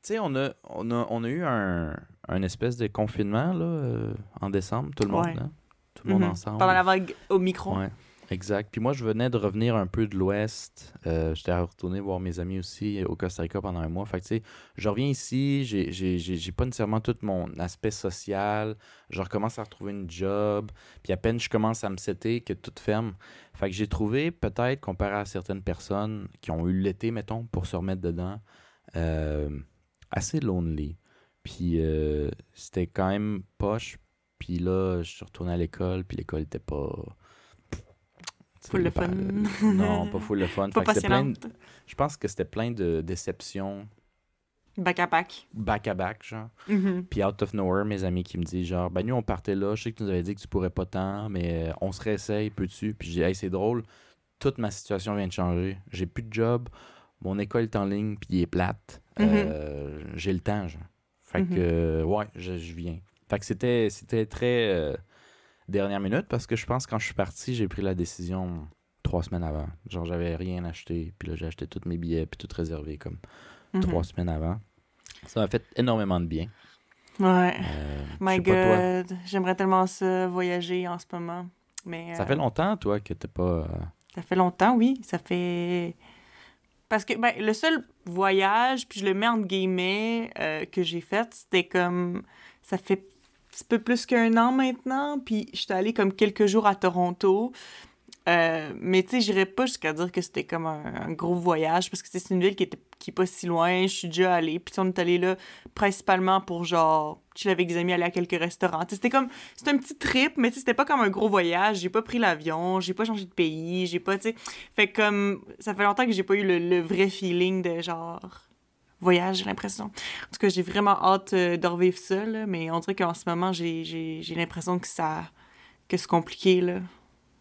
tu sais, on a, on, a, on a eu un, un espèce de confinement là, euh, en décembre, tout le monde. Ouais. hein? Tout le monde Mhm. ensemble. Pendant la vague au micro. Ouais, exact. Puis moi, je venais de revenir un peu de l'Ouest. Euh, J'étais retourné voir mes amis aussi au Costa Rica pendant un mois. Fait que, tu sais, je reviens ici, j'ai- pas nécessairement tout mon aspect social. Je recommence à retrouver une job. Puis à peine je commence à me setter que tout ferme. Fait que j'ai trouvé, peut-être, comparé à certaines personnes qui ont eu l'été, mettons, pour se remettre dedans, euh, assez lonely. Puis euh, c'était quand même poche. Puis là, je suis retourné à l'école, puis l'école était pas. Full le fun. Non, pas full le fun. Pas de-. Je pense que c'était plein de déceptions Back à back. back-à-back, genre. Mhm. Puis out of nowhere, mes amis qui me disent genre, ben nous on partait là, je sais que tu nous avais dit que tu pourrais pas tant, mais euh, on se réessaye, peux-tu? Puis j'ai dit, hey, c'est drôle, toute ma situation vient de changer. J'ai plus de job, mon école est en ligne, puis il est plate. Euh, j'ai le temps, genre. Fait Mhm. que, ouais, je, je viens. Fait que c'était, c'était très euh, dernière minute parce que je pense que quand je suis parti, j'ai pris la décision trois semaines avant. Genre, j'avais rien acheté, puis là, j'ai acheté tous mes billets, puis tout réservé comme Mhm. trois semaines avant. Ça m'a fait énormément de bien. Ouais. Euh, My. God. J'aimerais tellement ça, voyager en ce moment. Mais, Ça euh, fait longtemps, toi, que t'es pas. euh, Ça fait longtemps, oui. Ça fait. Parce que ben, le seul voyage, puis je le mets entre guillemets, que j'ai fait, c'était comme. Ça fait petit peu plus qu'un an maintenant. Puis j'étais allée comme quelques jours à Toronto. Euh, mais tu sais, j'irais pas jusqu'à dire que c'était comme un, gros voyage parce que c'est une ville qui, était, qui est pas si loin. Je suis déjà allée. Puis on est allé là principalement pour genre. Je avec des amis, aller à quelques restaurants. C'était comme. C'était un petit trip, mais c'était pas comme un gros voyage. J'ai pas pris l'avion, j'ai pas changé de pays, j'ai pas. Tu sais. Fait comme. Ça fait longtemps que j'ai pas eu le, le vrai feeling de genre. Voyage, j'ai l'impression. En tout cas, j'ai vraiment hâte euh, de revivre ça, là, mais on dirait qu'en ce moment, j'ai- j'ai j'ai l'impression que ça. que c'est compliqué, là.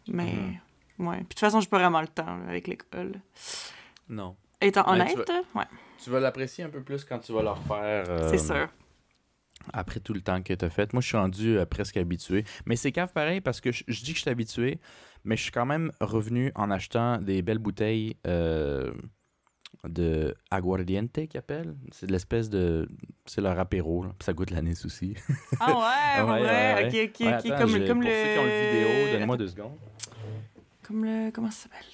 Mais. Mhm. Ouais. Puis de toute façon, j'ai pas vraiment le temps là, avec l'école. Non. Étant Ben, honnête, tu ouais, Tu vas l'apprécier un peu plus quand tu vas le refaire. euh, c'est sûr. Après tout le temps que tu as fait. Moi, je suis rendu euh, presque habitué. Mais c'est cave pareil parce que je, je dis que je suis habitué, mais je suis quand même revenu en achetant des belles bouteilles euh, de aguardiente qu'ils appellent. C'est de l'espèce de. C'est leur apéro. là. Puis ça goûte l'anis aussi. Ah ouais, Ouais, ouais, ouais, ok, ok, Ouais, ok, attends, comme, j'ai- comme pour le... ceux qui ont le vidéo, donnez-moi deux secondes. Comme le... Comment ça s'appelle?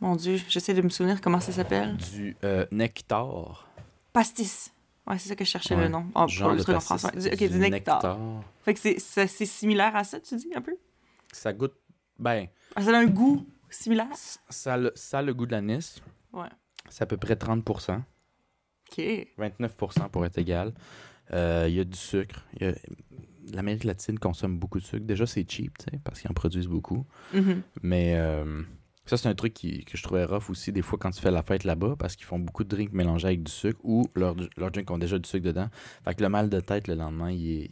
Mon Dieu, j'essaie de me souvenir comment ça s'appelle. Du euh, nectar. Pastis. Ouais, c'est ça que je cherchais le nom. Ah, Genre pas le truc en français. Du- Ok, du, nectar. Fait que c'est similaire à ça, tu dis, un peu? Ça goûte. Ben, Ah, ça a un goût similaire? ça a le, ça a le goût de l'anis. Ouais. C'est à peu près 30%. Ok. 29% pour être égal. Euh, Il y a du sucre. Il a- L'Amérique latine consomme beaucoup de sucre. Déjà, c'est cheap, tu sais, parce qu'ils en produisent beaucoup. Mhm. Mais euh, ça, c'est un truc qui- que je trouvais rough aussi, des fois, quand tu fais la fête là-bas, parce qu'ils font beaucoup de drinks mélangés avec du sucre ou leurs leurs drinks ont déjà du sucre dedans. Fait que le mal de tête, le lendemain, il est.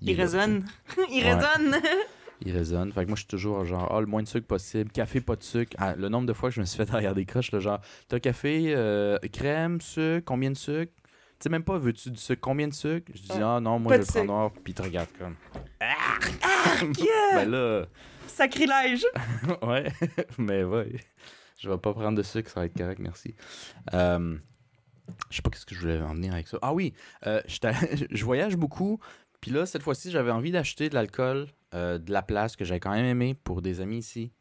Il, là, résonne. Il Ouais. résonne. il résonne. Fait que moi, je suis toujours genre, ah, le moins de sucre possible. Café, pas de sucre. Ah, le nombre de fois que je me suis fait derrière des croches, genre, t'as café, euh, crème, sucre, combien de sucre? Tu sais même pas, veux-tu du sucre Combien de sucre? Je dis, Ouais. ah non, moi, Pas je vais prendre noir. Puis il te regarde comme. Yeah! ben là, Sacrilège. ouais. Mais ouais. Je vais pas prendre de sucre, ça va être correct, merci. Euh, je sais pas qu'est-ce que je voulais en venir avec ça. Ah oui, euh, je voyage beaucoup. Puis là, cette fois-ci, j'avais envie d'acheter de l'alcool euh, de la place que j'avais quand même aimé pour des amis ici.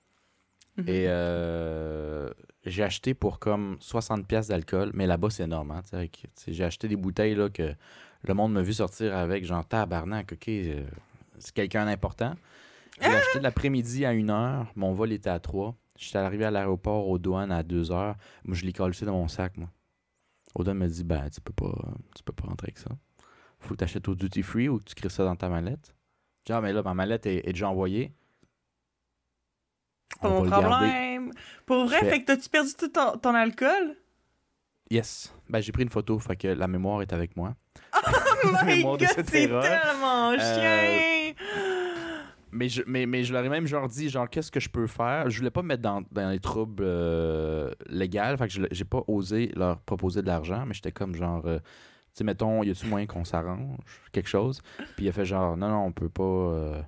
Mhm. Et euh, j'ai acheté pour comme 60 pièces d'alcool, mais là-bas c'est énorme. hein, j'ai acheté des bouteilles là, que le monde m'a vu sortir avec, genre tabarnak, ok, euh, c'est quelqu'un d'important. J'ai acheté de l'après-midi à 1h, mon vol était à 3. J'étais arrivé à l'aéroport aux douanes à 2h. Moi je l'ai collé dans mon sac, moi. Douanes m'a dit, ben tu peux pas, tu peux pas rentrer avec ça. Faut que tu achètes au duty free ou que tu crées ça dans ta mallette. Genre, mais là, ma mallette est, est déjà envoyée. C'est pas On mon problème. Pour vrai, fait que t'as-tu perdu tout ton, ton alcool? Yes. Ben, j'ai pris une photo, fait que la mémoire est avec moi. Oh my god, c'est tellement Euh, chien! Mais je, mais, mais je leur ai même genre dit, genre, qu'est-ce que je peux faire? Je voulais pas me mettre dans, dans les troubles euh, légaux, fait que j'ai pas osé leur proposer de l'argent, mais j'étais comme genre, euh, sais, mettons, y a-tu moyen qu'on s'arrange? Quelque chose? Puis il a fait genre, non, non, on peut pas, euh,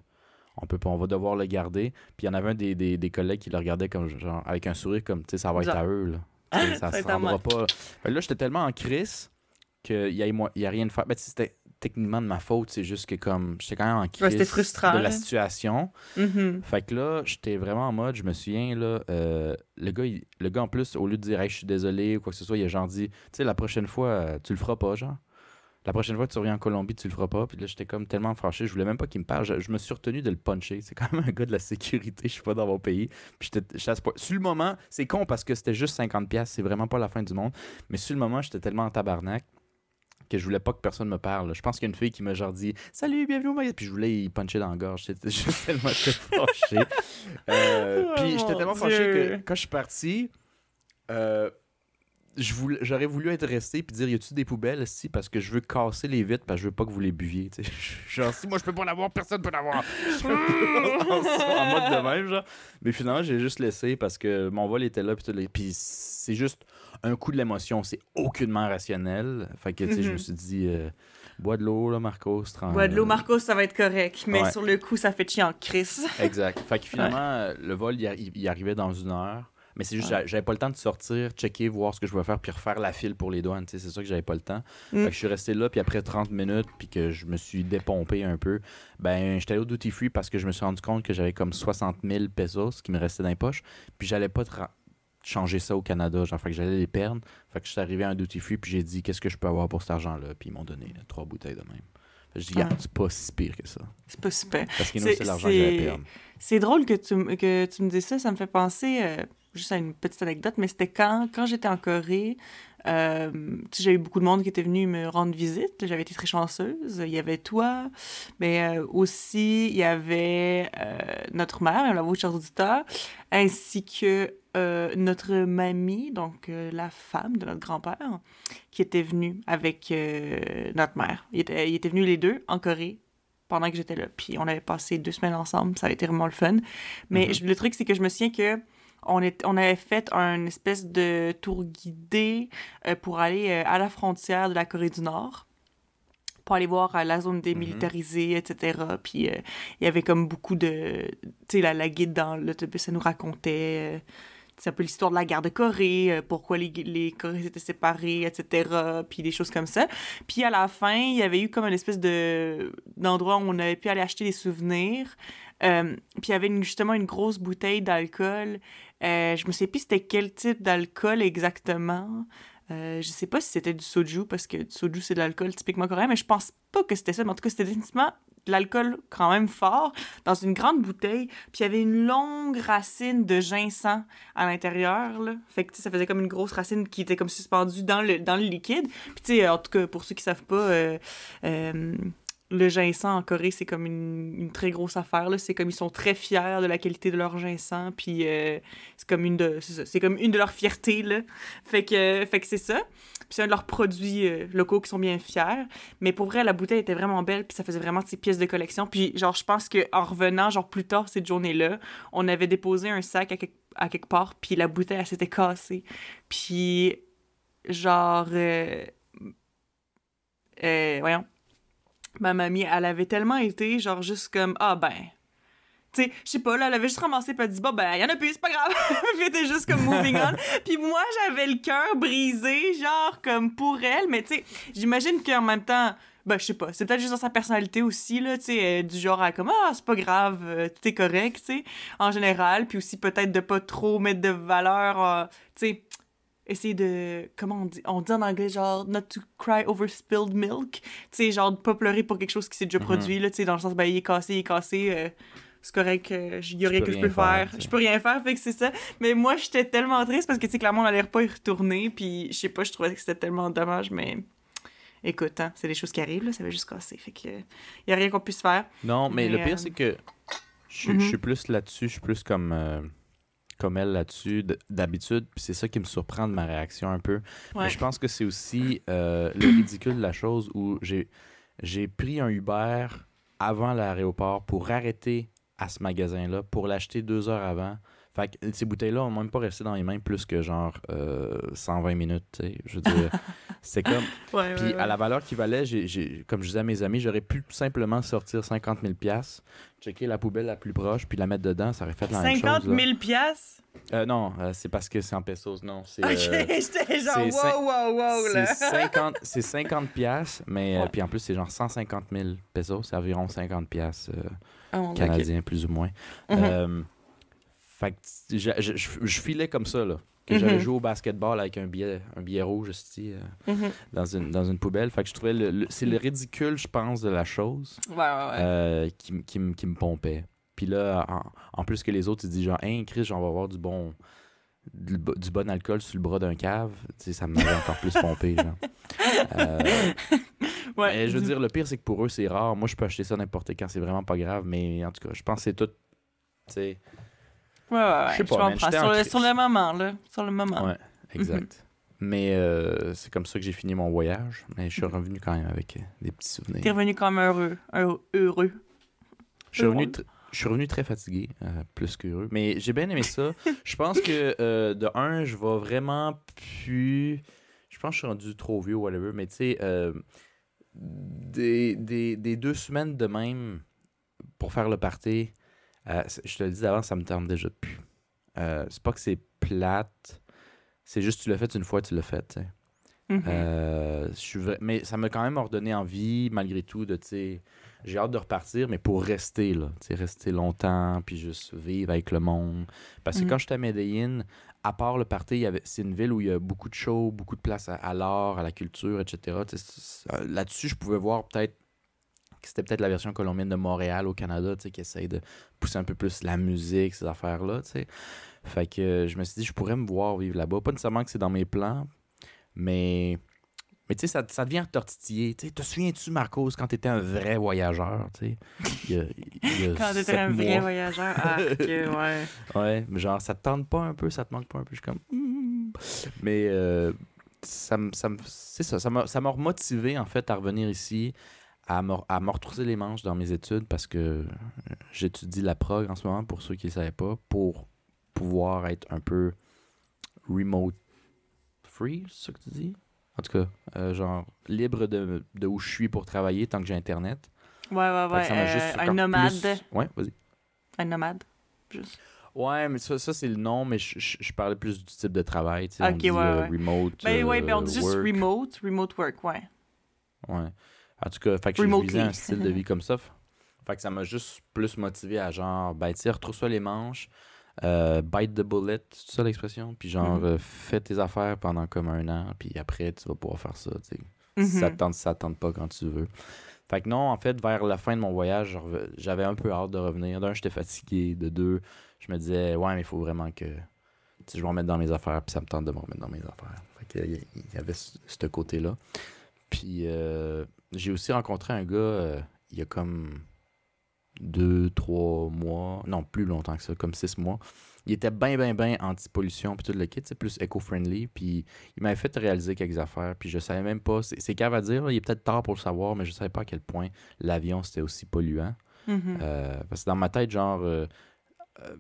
on peut pas, on va devoir le garder. Puis il y en avait un des, des, des collègues qui le regardait comme, genre, avec un sourire comme, tu sais, ça va être Genre. à eux, là. Ça Ça va se rendra pas. Fait là, j'étais tellement en crise qu'il y a, y a rien de faire. Ben, c'était techniquement de ma faute, c'est juste que comme, j'étais quand même en crise frustrant, de la situation. Mhm. Fait que là, j'étais vraiment en mode, je me souviens, là, euh, le, gars, il- le gars, en plus, au lieu de dire, hey, je suis désolé ou quoi que ce soit, il a genre dit, tu sais, la prochaine fois, euh, tu le feras pas, genre. La prochaine fois que tu reviens en Colombie, tu le feras pas. Puis là, j'étais comme tellement fâché, je voulais même pas qu'il me parle. Je, je me suis retenu de le puncher. C'est quand même un gars de la sécurité, je suis pas dans mon pays. Puis j'étais point. Sur le moment, c'est con parce que c'était juste 50$, c'est vraiment pas la fin du monde. Mais sur le moment, j'étais tellement en tabarnak que je voulais pas que personne me parle. Je pense qu'il y a une fille qui m'a genre dit Salut, bienvenue au Maïs. Puis je voulais y puncher dans la gorge. J'étais juste tellement fâché. Euh, Oh, puis j'étais mon tellement fâché que quand je suis parti, euh, j'aurais voulu être resté puis dire y a-tu des poubelles? Si parce que je veux casser les vitres parce que je veux pas que vous les buviez tu sais. genre si moi je peux pas l'avoir personne peut l'avoir en mode de même genre mais finalement j'ai juste laissé parce que mon vol était là puis tout les- puis c'est juste un coup de l'émotion c'est aucunement rationnel fait que tu sais je me Mhm. suis dit euh, bois de l'eau là Marcos Bois de l'eau, Marco, ça va être correct. Mais Ouais. sur le coup, ça fait chier en crise. Exact. Fait que finalement, euh, le vol, il arrivait dans une heure. Mais c'est juste, j'avais pas le temps de sortir, checker, voir ce que je pouvais faire, puis refaire la file pour les douanes. tu sais, C'est sûr que j'avais pas le temps. Mm. Fait que je suis resté là, puis après 30 minutes, puis que je me suis dépompé un peu, ben j'étais allé au duty free parce que je me suis rendu compte que j'avais comme 60 000 pesos qui me restaient dans les poches, puis j'allais pas changer ça au Canada, genre, fait que j'allais les perdre. Fait que je suis arrivé à un duty free, puis j'ai dit, qu'est-ce que je peux avoir pour cet argent-là? Puis ils m'ont donné trois bouteilles de même. Je dis, Ah. C'est pas si pire que ça. C'est pas super. Parce que nous, C'est- l'argent que j'allais perdre. C'est drôle que tu, que tu me dises ça. Ça me fait penser, euh, juste à une petite anecdote, mais c'était quand, quand j'étais en Corée. euh, j'ai eu beaucoup de monde qui était venu me rendre visite. J'avais été très chanceuse. Il y avait toi, mais euh, aussi il y avait euh, notre mère, la vôtre, chers auditeurs, ainsi que euh, notre mamie, donc la femme de notre grand-père, qui était venue avec notre mère. Ils étaient, ils étaient venus les deux en Corée pendant que j'étais là. Puis on avait passé deux semaines ensemble, ça a été vraiment le fun. Mais Mhm. je- le truc, c'est que je me souviens que on, est, on avait fait un espèce de tour guidé euh, pour aller euh, à la frontière de la Corée du Nord pour aller voir euh, la zone démilitarisée, etc. Puis il y avait comme beaucoup de... Tu sais, la, la guide dans l'autobus, elle nous racontait... c'est un peu l'histoire de la guerre de Corée, euh, pourquoi les, les Corées étaient séparées, etc. Puis des choses comme ça. Puis à la fin, il y avait eu comme une espèce de d'endroit où on avait pu aller acheter des souvenirs. Euh, puis il y avait une- justement une grosse bouteille d'alcool. Euh, je me sais plus c'était quel type d'alcool exactement. Euh, je sais pas si c'était du soju, parce que du soju, c'est de l'alcool typiquement coréen, mais je pense pas que c'était ça. Mais en tout cas, c'était définitivement de l'alcool quand même fort dans une grande bouteille. Puis il y avait une longue racine de ginseng à l'intérieur. Fait que ça faisait comme une grosse racine qui était comme suspendue dans le, dans le liquide. Puis tu sais, en tout cas, pour ceux qui savent pas, euh, euh, le ginseng en Corée, c'est comme une, très grosse affaire. C'est comme ils sont très fiers de la qualité de leur ginseng. Puis euh, c'est comme une de comme une de leurs fiertés. Là. Fait que, que c'est ça. Puis c'est un de leurs produits euh, locaux qui sont bien fiers. Mais pour vrai, la bouteille était vraiment belle. Puis ça faisait vraiment ces pièces de collection. Puis genre, je pense qu'en revenant, genre plus tard cette journée-là, on avait déposé un sac à quelque, part. Puis la bouteille, elle s'était cassée. Puis genre... euh, voyons. Ma mamie, elle avait tellement été, genre, juste comme, ah ben. Tu sais, je sais pas, là, elle avait juste ramassé, puis elle dit, bon, ben, y en a plus, c'est pas grave. puis elle était juste comme moving on. puis moi, j'avais le cœur brisé, genre, comme pour elle. Mais tu sais, j'imagine qu'en même temps, ben, je sais pas, c'est peut-être juste dans sa personnalité aussi, là, tu sais, euh, du genre à comme, ah, c'est pas grave, euh, correct, tu sais, en général. Puis aussi, peut-être de pas trop mettre de valeur, euh, tu sais, essayer de comment on dit on dit en anglais genre not to cry over spilled milk. Tu sais genre de pas pleurer pour quelque chose qui s'est déjà Mhm. produit là tu sais dans le sens ben il est cassé il est cassé euh, c'est correct euh, il y a rien que je peux faire, je peux rien faire fait que c'est ça. Mais moi j'étais tellement triste parce que tu sais clairement on allait pas y retourner puis je sais pas je trouvais que c'était tellement dommage mais écoute hein, c'est des choses qui arrivent là ça va juste casser fait que y a rien qu'on puisse faire. Non, mais, Mais, le pire, euh, c'est que je, Mhm. suis plus là-dessus, je suis plus comme, euh, comme elle là-dessus d'habitude, puis c'est ça qui me surprend de ma réaction un peu. ouais Mais je pense que c'est aussi euh, le ridicule de la chose où j'ai j'ai pris un Uber avant l'aéroport pour arrêter à ce magasin-là, pour l'acheter deux heures avant. Fait que ces bouteilles-là ont même pas resté dans les mains plus que genre euh, 120 minutes, tu sais. Je veux dire, c'est comme... ouais, Puis ouais. à la valeur qui valait, comme je disais à mes amis, j'aurais pu tout simplement sortir 50 000 checker la poubelle la plus proche, puis la mettre dedans, ça aurait fait la même 50 chose. là. 000 piastres? Euh, non, euh, c'est parce que c'est en pesos, non. C'est, ok euh, j'étais genre wow wow wow là c'est 50, c'est 50 piastres, mais euh, Ouais. puis en plus c'est genre 150 000 pesos, c'est environ 50 piastres euh, Oh, ok. canadiens plus ou moins. Mhm. Euh, fait que je, je, filais comme ça là, que j'avais Mhm. joué au basketball avec un billet, un billet rouge ici euh, Mhm. dans une dans une poubelle. Fait que je trouvais le, le- c'est le ridicule, je pense, de la chose Ouais, ouais, ouais. euh, qui, qui, me pompait. Puis là, en, en plus que les autres, ils disent genre, hey Chris, j'en vais avoir du bon, du, du bon alcool sur le bras d'un cave. Tu sais, ça m'avait encore plus pompé. Genre. Euh, ouais. mais je veux dire, le pire, c'est que pour eux, c'est rare. Moi, je peux acheter ça n'importe quand, c'est vraiment pas grave. Mais en tout cas, je pense que c'est tout. Tu sais, Ouais, ouais, ouais. je sais pas, man, Sur le, sur le moment, là. Sur le moment. ouais, exact. Mais euh, c'est comme ça que j'ai fini mon voyage. Mais je suis revenu quand même avec euh, des petits souvenirs. T'es revenu comme heureux. heureux. heureux. Je suis revenu, je suis revenu très fatigué, euh, plus qu'heureux. Mais j'ai bien aimé ça. je pense que, euh, de un, je vais vraiment plus. Je pense que je suis rendu trop vieux ou whatever. Mais tu sais, euh, des, des, des deux semaines de même pour faire le party, euh, je te le dis d'avant, ça me tente déjà plus. Euh, c'est pas que c'est plate. C'est juste tu l'as fait une fois, tu l'as fait. Mhm. Euh, je suis Mais ça m'a quand même ordonné envie, malgré tout, de, j'ai hâte de repartir, mais pour rester, là, rester longtemps, puis juste vivre avec le monde. Parce que Mhm. quand j'étais à Medellin, à part le party, avait- c'est une ville où il y a beaucoup de shows, beaucoup de place à, à l'art, à la culture, etc. Là-dessus, je pouvais voir peut-être c'était peut-être la version colombienne de Montréal au Canada, tu sais, qui essaye de pousser un peu plus la musique, ces affaires-là, tu sais. Fait que euh, je me suis dit, je pourrais me voir vivre là-bas. Pas nécessairement que c'est dans mes plans, mais, mais tu sais, ça, ça devient tortiller. Tu te souviens-tu, Marcos, quand t'étais un vrai voyageur, tu sais? Quand t'étais un vrai voyageur. Ah, ok, ouais. Ouais, mais genre, ça te tente pas un peu, ça te manque pas un peu. Je suis comme. Hmm. Mais euh, ça C'est ça, ça m'a remotivé, en fait, à revenir ici, à me, à me retrousser les manches dans mes études parce que euh, j'étudie la prog en ce moment, pour ceux qui ne savaient pas, pour pouvoir être un peu remote free, c'est ça que tu dis? En tout cas, euh, genre libre de, de où je suis pour travailler tant que j'ai Internet. Ouais, ouais, ouais. euh, un nomade. plus- Ouais, vas-y. Un nomade. Juste. Ouais, mais ça, ça c'est le nom, mais je, je, je parlais plus du type de travail. tu sais, Ok, on dit, ouais, euh, ouais. remote. Ben ouais, euh, ben on dit juste work. remote, remote work, ouais. Ouais. En tout cas, fait que visais un style de vie comme ça. Fait que ça m'a juste plus motivé à genre, ben tu retrousse-toi les manches, euh, bite the bullet, c'est ça l'expression? Puis genre, Mhm. euh, fais tes affaires pendant comme un an, puis après, tu vas pouvoir faire ça, tu sais. Si Mhm. ça te tente, si ça te tente pas quand tu veux. Fait que non, en fait, vers la fin de mon voyage, j'avais un peu hâte de revenir. D'un, j'étais fatigué. De deux, je me disais, ouais, mais il faut vraiment que je me remette dans mes affaires, puis ça me tente de me remettre dans mes affaires. Fait que, il y- avait ce, ce côté-là. Puis euh, j'ai aussi rencontré un gars, euh, il y a comme deux, trois mois, non, plus longtemps que ça, comme six mois. Il était bien, bien, bien anti-pollution, puis tout le kit, c'est plus éco-friendly, puis il m'avait fait réaliser quelques affaires, puis je savais même pas, c'est cave à dire, il est peut-être tard pour le savoir, mais je savais pas à quel point l'avion c'était aussi polluant. Mhm. Euh, parce que dans ma tête, genre, euh, euh,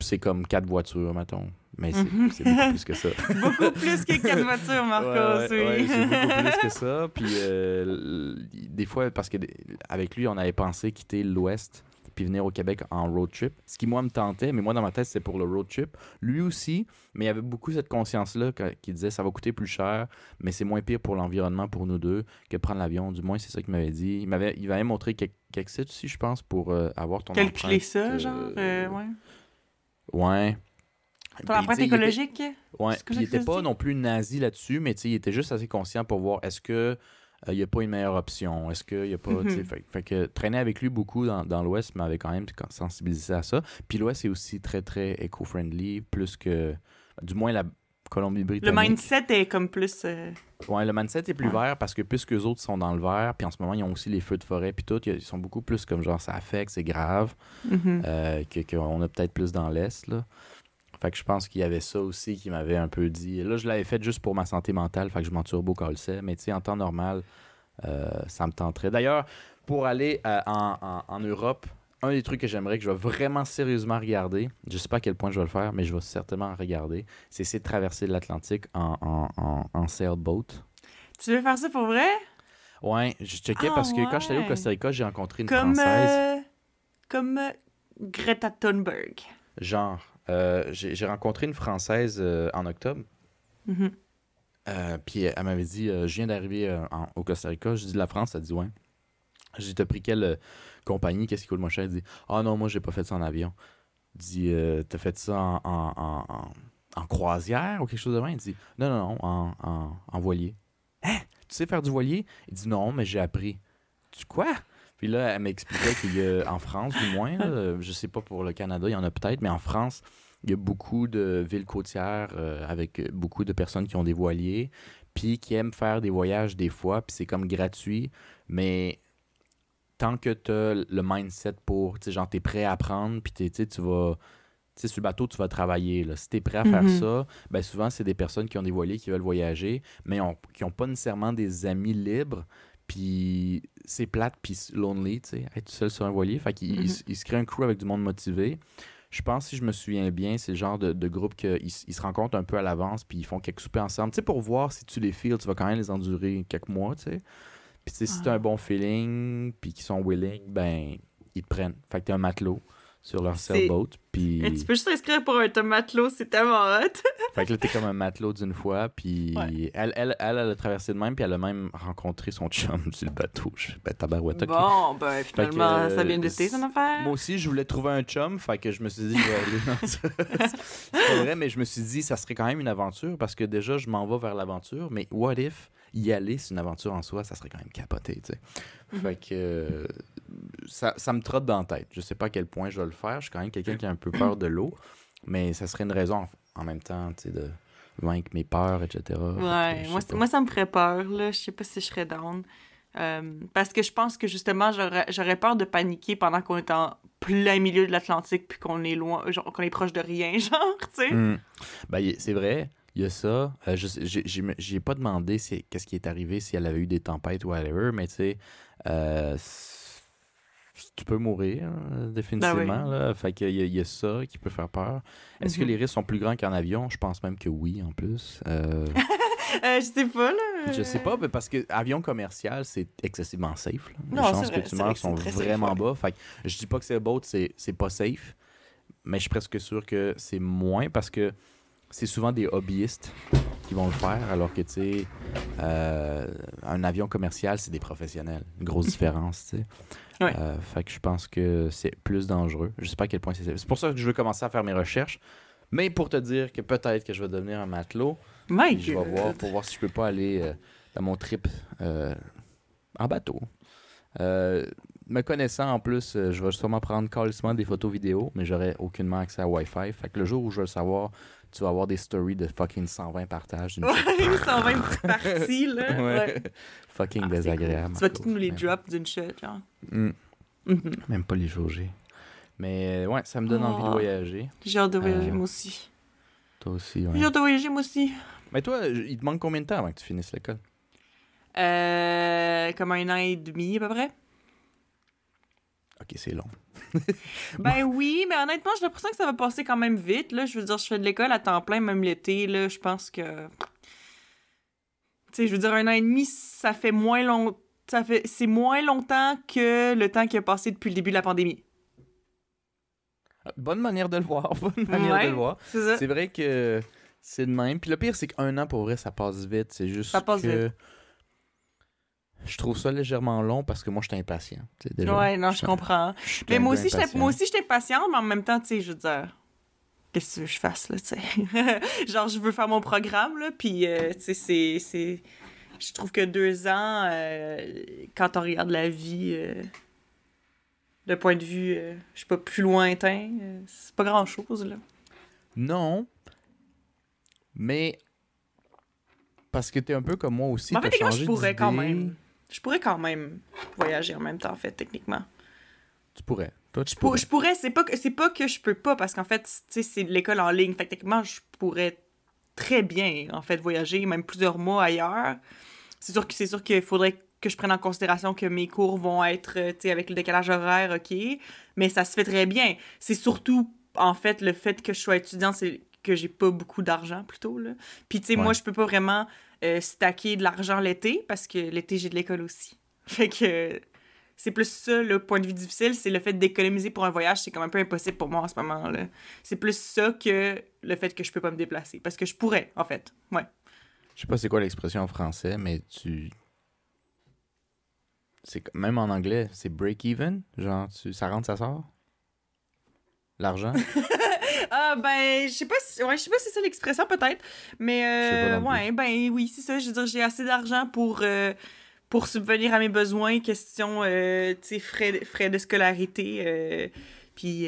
c'est comme quatre voitures, mettons. Mais c'est Mhm. c'est beaucoup plus que ça. Beaucoup plus que quatre voitures, Marcos, Ouais, ouais, oui. c'est beaucoup plus que ça. Puis euh, des fois, parce que avec lui, on avait pensé quitter l'Ouest puis venir au Québec en road trip. Ce qui, moi, me tentait, mais moi, dans ma tête, c'était pour le road trip. Lui aussi, mais il y avait beaucoup cette conscience-là qui disait ça va coûter plus cher, mais c'est moins pire pour l'environnement pour nous deux que prendre l'avion. Du moins, c'est ça qu'il m'avait dit. Il m'avait, il m'avait montré quelques, quelques sites aussi, je pense, pour euh, avoir ton Calculer ça, euh, genre, euh, ouais. Ouais. Ton empreinte écologique? Puis il ça était que pas non plus nazi là-dessus, mais il était juste assez conscient pour voir est-ce que il n'y a pas une meilleure option, est-ce qu'il n'y a pas, Mhm. fait, fait que traîner avec lui beaucoup dans, dans l'Ouest m'avait quand même sensibilisé à ça. Puis l'Ouest est aussi très très éco-friendly, plus que, du moins la Le Colombie-Britannique. mindset est comme plus... euh, Ouais, le mindset est plus Ouais. vert parce que plus que autres sont dans le vert, puis en ce moment ils ont aussi les feux de forêt puis tout, ils sont beaucoup plus comme genre ça affecte, c'est grave euh, que- qu'on a peut-être plus dans l'Est. Là. Fait que je pense qu'il y avait ça aussi qui m'avait un peu dit. Là, je l'avais fait juste pour ma santé mentale, fait que je m'en turbo calçais. Mais tu sais, en temps normal, euh, ça me tenterait. D'ailleurs, pour aller euh, en, en- en Europe, un des trucs que j'aimerais que je vais vraiment sérieusement regarder, je sais pas à quel point je vais le faire, mais je vais certainement regarder, c'est essayer de traverser l'Atlantique en, en, sailboat. Tu veux faire ça pour vrai? Ouais, je checkais Ah, parce que quand j'étais allé au ouais. Costa Rica, j'ai rencontré une Comme, Française. euh, comme Greta Thunberg. Genre, euh, j'ai rencontré une Française euh, en octobre. Mhm. Euh, puis elle m'avait dit Je viens d'arriver au Costa Rica. Je dis de la France? Elle dit Ouais. J'ai dit T'as pris quelle compagnie? Qu'est-ce qui coûte moins cher? Elle dit Ah non, moi, j'ai pas fait ça en avion. Elle dit T'as fait ça en, en, en- en- en croisière ou quelque chose de même Elle dit Non, non, non, en, en, en voilier. Hein? Tu sais faire du voilier? Il dit Non, mais j'ai appris. Tu quoi? Puis là, elle m'expliquait qu'il y a, en France, du moins, là, je sais pas pour le Canada, il y en a peut-être, mais en France, il y a beaucoup de villes côtières euh, avec beaucoup de personnes qui ont des voiliers, puis qui aiment faire des voyages des fois, puis c'est comme gratuit, mais tant que tu as le mindset pour, tu sais, genre, tu es prêt à apprendre, puis t'es- tu sais, tu vas. Tu sais, sur le bateau, tu vas travailler. Là. Si tu es prêt à faire Mhm. ça, ben souvent, c'est des personnes qui ont des voiliers, qui veulent voyager, mais qui n'ont pas nécessairement des amis libres. Puis c'est plate, puis lonely, tu sais, être seul sur un voilier. Fait qu'ils Mhm. ils se- créent un crew avec du monde motivé. Je pense, si je me souviens bien, c'est le genre de, de groupe qu'ils ils se rencontrent un peu à l'avance, puis ils font quelques soupers ensemble. Tu sais, pour voir si tu les feels, tu vas quand même les endurer quelques mois, tu sais. Puis tu sais, si tu as Ah. un bon feeling, puis qu'ils sont willing, ben, ils te prennent. Fait que tu un matelot sur leur sailboat, puis... Et tu peux juste t'inscrire pour un matelot, c'est tellement hot. Fait que là, t'es comme un matelot d'une fois, puis Ouais. elle, elle, elle, elle a traversé de même, puis elle a même rencontré son chum sur le bateau. Je ben, tabarouette. Bon, ben finalement, ça vient euh, d'été, son affaire. Moi aussi, je voulais trouver un chum, fait que je me suis dit, je vais aller dans ça. C'est pas vrai, mais je me suis dit, ça serait quand même une aventure, parce que déjà, je m'en vais vers l'aventure, mais what if y aller, c'est une aventure en soi, ça serait quand même capoté, tu sais. Mhm. Fait que euh, ça, ça me trotte dans la tête. Je sais pas à quel point je vais le faire. Je suis quand même quelqu'un qui a un peu peur de l'eau, mais ça serait une raison en, en même temps, tu sais, de vaincre mes peurs, etc. Ouais, moi, moi, ça me ferait peur, là. Je sais pas si je serais down. Euh, parce que je pense que justement, j'aurais peur de paniquer pendant qu'on est en plein milieu de l'Atlantique puis qu'on est loin, genre qu'on est proche de rien, genre, tu sais. Hmm. Ben, c'est vrai. Il y a ça. Euh, je pas demandé qu'est-ce qui est arrivé, si elle avait eu des tempêtes ou whatever, mais tu sais, euh, tu peux mourir, euh, définitivement. là. Fait qu'il y, y a ça qui peut faire peur. Est-ce que Mhm. les risques sont plus grands qu'en avion? Je pense même que oui, en plus. Euh, Euh, je sais pas, là. je sais pas, mais parce que avion commercial, c'est excessivement safe. là. Les Non, chances vrai, que tu vrai meurs sont safe, vraiment ouais. bas. Fait que je dis pas que c'est boat, c'est c'est pas safe, mais je suis presque sûr que c'est moins parce que c'est souvent des hobbyistes qui vont le faire, alors que, tu sais, euh, un avion commercial, c'est des professionnels. Une grosse différence, tu sais. Ouais. Euh, fait que je pense que c'est plus dangereux. Je sais pas à quel point c'est. C'est pour ça que je veux commencer à faire mes recherches. Mais pour te dire que peut-être que je vais devenir un matelot, My puis je vais voir pour voir si je peux pas aller euh, dans mon trip euh, en bateau. Me connaissant en plus, je vais sûrement prendre calissement des photos vidéo, mais j'aurai aucunement accès à Wi-Fi. Fait que le jour où je vais le savoir, tu vas avoir des stories de fucking 120 partages. d'une Ouais, shot. 120 petites parties, là. Ouais. Ouais. fucking Ah, désagréable. Tu vas tous nous les drops d'une shot, genre. Mm, Mhm. même pas les jauger. Mais euh, ouais, ça me donne envie de Oh. voyager. J'ai hâte de voyager, Euh, moi aussi. Toi aussi, ouais. J'ai hâte de voyager, moi aussi. Mais toi, il te manque combien de temps avant que tu finisses l'école? Euh, comme un an et demi, à peu près. Ok, c'est long. Ben oui, mais honnêtement, j'ai l'impression que ça va passer quand même vite. Là. Je veux dire, je fais de l'école à temps plein, même l'été. Là, je pense que. Tu sais, je veux dire, un an et demi, ça fait moins long. Ça fait... C'est moins longtemps que le temps qui a passé depuis le début de la pandémie. Bonne manière de le voir. Bonne manière Ouais. de le voir. C'est vrai que c'est de même. Puis le pire, c'est qu'un an, pour vrai, ça passe vite. C'est juste Ça passe que... Je trouve ça légèrement long parce que moi, je suis impatient. déjà. Ouais, non, je comprends. Je suis Mais moi aussi, impatient. moi aussi, j'étais patiente, mais en même temps, tu sais, je veux dire, qu'est-ce que tu veux que je fasse, là, tu sais? Genre, je veux faire mon programme, là, puis, euh, tu sais, c'est. Je trouve que deux ans, euh, quand on regarde la vie euh, de point de vue, euh, je sais pas, plus lointain, c'est pas grand-chose, là. Non. Mais... Parce que t'es un peu comme moi aussi. Mais en fait, moi, je changé pourrais quand même... Je pourrais quand même voyager en même temps, en fait, techniquement. Tu pourrais. Toi, tu Je, pour- pourrais. je pourrais, c'est pas, que- pas que je peux pas, parce qu'en fait, tu sais, c'est de l'école en ligne. Fait que techniquement, je pourrais très bien, en fait, voyager, même plusieurs mois ailleurs. C'est sûr qu'il faudrait que je prenne en considération que mes cours vont être, euh, tu sais, avec le décalage horaire, OK, mais ça se fait très bien. C'est surtout, en fait, le fait que je sois étudiante, c'est que j'ai pas beaucoup d'argent, plutôt, là. Puis, tu sais, Ouais. moi, je peux pas vraiment euh, stacker de l'argent l'été, parce que l'été, j'ai de l'école aussi. Fait que c'est plus ça le point de vue difficile, c'est le fait d'économiser pour un voyage, c'est comme un peu impossible pour moi en ce moment là. C'est plus ça que le fait que je peux pas me déplacer parce que je pourrais en fait. Ouais. Je sais pas c'est quoi l'expression en français, mais tu... C'est même en anglais, c'est break even, genre tu ça rentre ça sort? L'argent? Ah ben je sais pas si ouais, je sais pas si c'est ça l'expression peut-être, mais euh, ouais, ben oui, c'est ça, je veux dire j'ai assez d'argent pour euh, pour subvenir à mes besoins, question euh, tu sais frais frais de scolarité euh, puis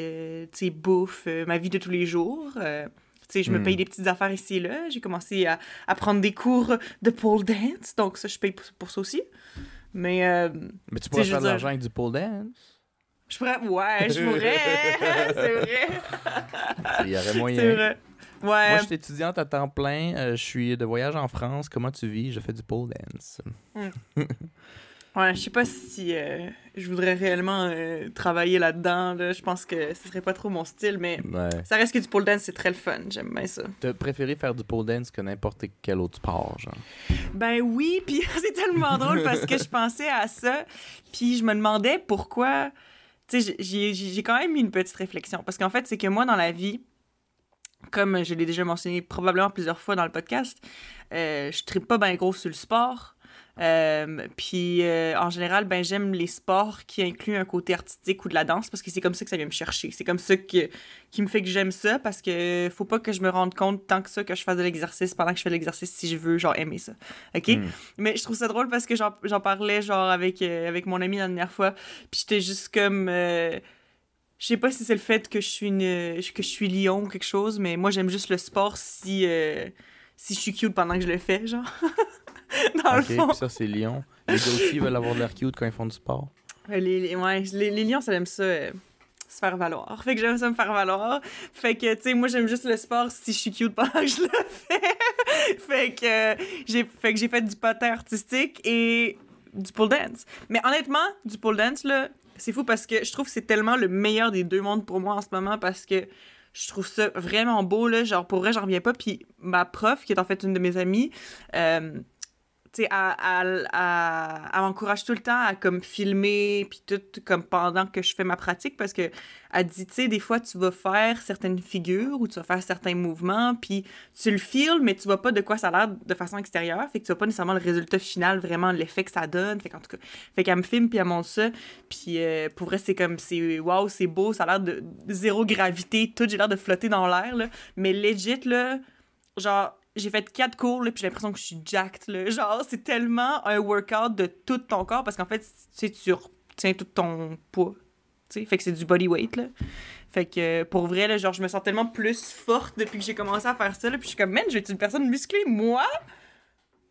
tu sais bouffe, ma vie de tous les jours. euh, tu sais, je me Hmm. paye des petites affaires ici et là. J'ai commencé à, à prendre des cours de pole dance, donc ça, je paye pour, pour ça aussi. Mais euh, Mais tu pourrais faire de l'argent avec du pole dance. Je pourrais... Ouais, je pourrais! c'est vrai! Il y aurait moyen. C'est vrai. Ouais. Moi, je suis étudiante à temps plein. euh, je suis de voyage en France. Comment tu vis? Je fais du pole dance. Ouais, je sais pas si euh, je voudrais réellement euh, travailler là-dedans. Là. Je pense que ce serait pas trop mon style, mais Ouais. ça reste que du pole dance, c'est très le fun. J'aime bien ça. T'as préféré faire du pole dance que n'importe quel autre sport, genre? Ben oui, puis c'est tellement drôle parce que je pensais à ça, puis je me demandais pourquoi. J'ai quand même eu une petite réflexion. Parce qu'en fait, c'est que moi, dans la vie, comme je l'ai déjà mentionné probablement plusieurs fois dans le podcast, euh, je tripe pas bien gros sur le sport. Euh, puis euh, en général, ben j'aime les sports qui incluent un côté artistique ou de la danse parce que c'est comme ça que ça vient me chercher. C'est comme ça que, qui me fait que j'aime ça parce que faut pas que je me rende compte tant que ça que je fasse de l'exercice pendant que je fais de l'exercice si je veux genre aimer ça. OK? Hmm. Mais je trouve ça drôle parce que j'en j'en parlais genre avec, euh, avec mon ami la dernière fois. Puis j'étais juste comme. je sais pas si c'est le fait que je suis une que je suis lion ou quelque chose, mais moi j'aime juste le sport si euh, si je suis cute pendant que je le fais, genre. Dans le fond. ça, c'est Lyon. Les gars aussi veulent avoir de l'air cute quand ils font du sport. Les, les- ouais, les, les lions, ça aime ça. euh, se faire valoir. Fait que j'aime ça me faire valoir. Fait que, tu sais, moi, j'aime juste le sport si je suis cute pendant que je le fais. fait que j'ai fait que j'ai fait du patin artistique et du pole dance. Mais honnêtement, du pole dance, là, c'est fou parce que je trouve que c'est tellement le meilleur des deux mondes pour moi en ce moment parce que je trouve ça vraiment beau, là. Genre, pour vrai, j'en reviens pas. Puis ma prof, qui est en fait une de mes amies, euh, tu sais, elle, m'encourage tout le temps à comme filmer, puis tout comme pendant que je fais ma pratique, parce que elle dit, tu sais, des fois, tu vas faire certaines figures ou tu vas faire certains mouvements, puis tu le filmes, mais tu vois pas de quoi ça a l'air de façon extérieure, fait que tu vois pas nécessairement le résultat final, vraiment l'effet que ça donne, fait qu'en tout cas, fait qu'elle me filme, puis elle montre ça, puis euh, pour vrai, c'est comme, c'est, waouh, c'est beau, ça a l'air de zéro gravité, tout, j'ai l'air de flotter dans l'air, là, mais legit, là, genre, j'ai fait quatre cours, là, puis j'ai l'impression que je suis jacked, là. Genre, c'est tellement un workout de tout ton corps, parce qu'en fait, tu tu retiens tout ton poids, tu sais, fait que c'est du body weight, là. Fait que, pour vrai, là, genre, je me sens tellement plus forte depuis que j'ai commencé à faire ça, là, puis je suis comme, man, je vais être une personne musclée, moi?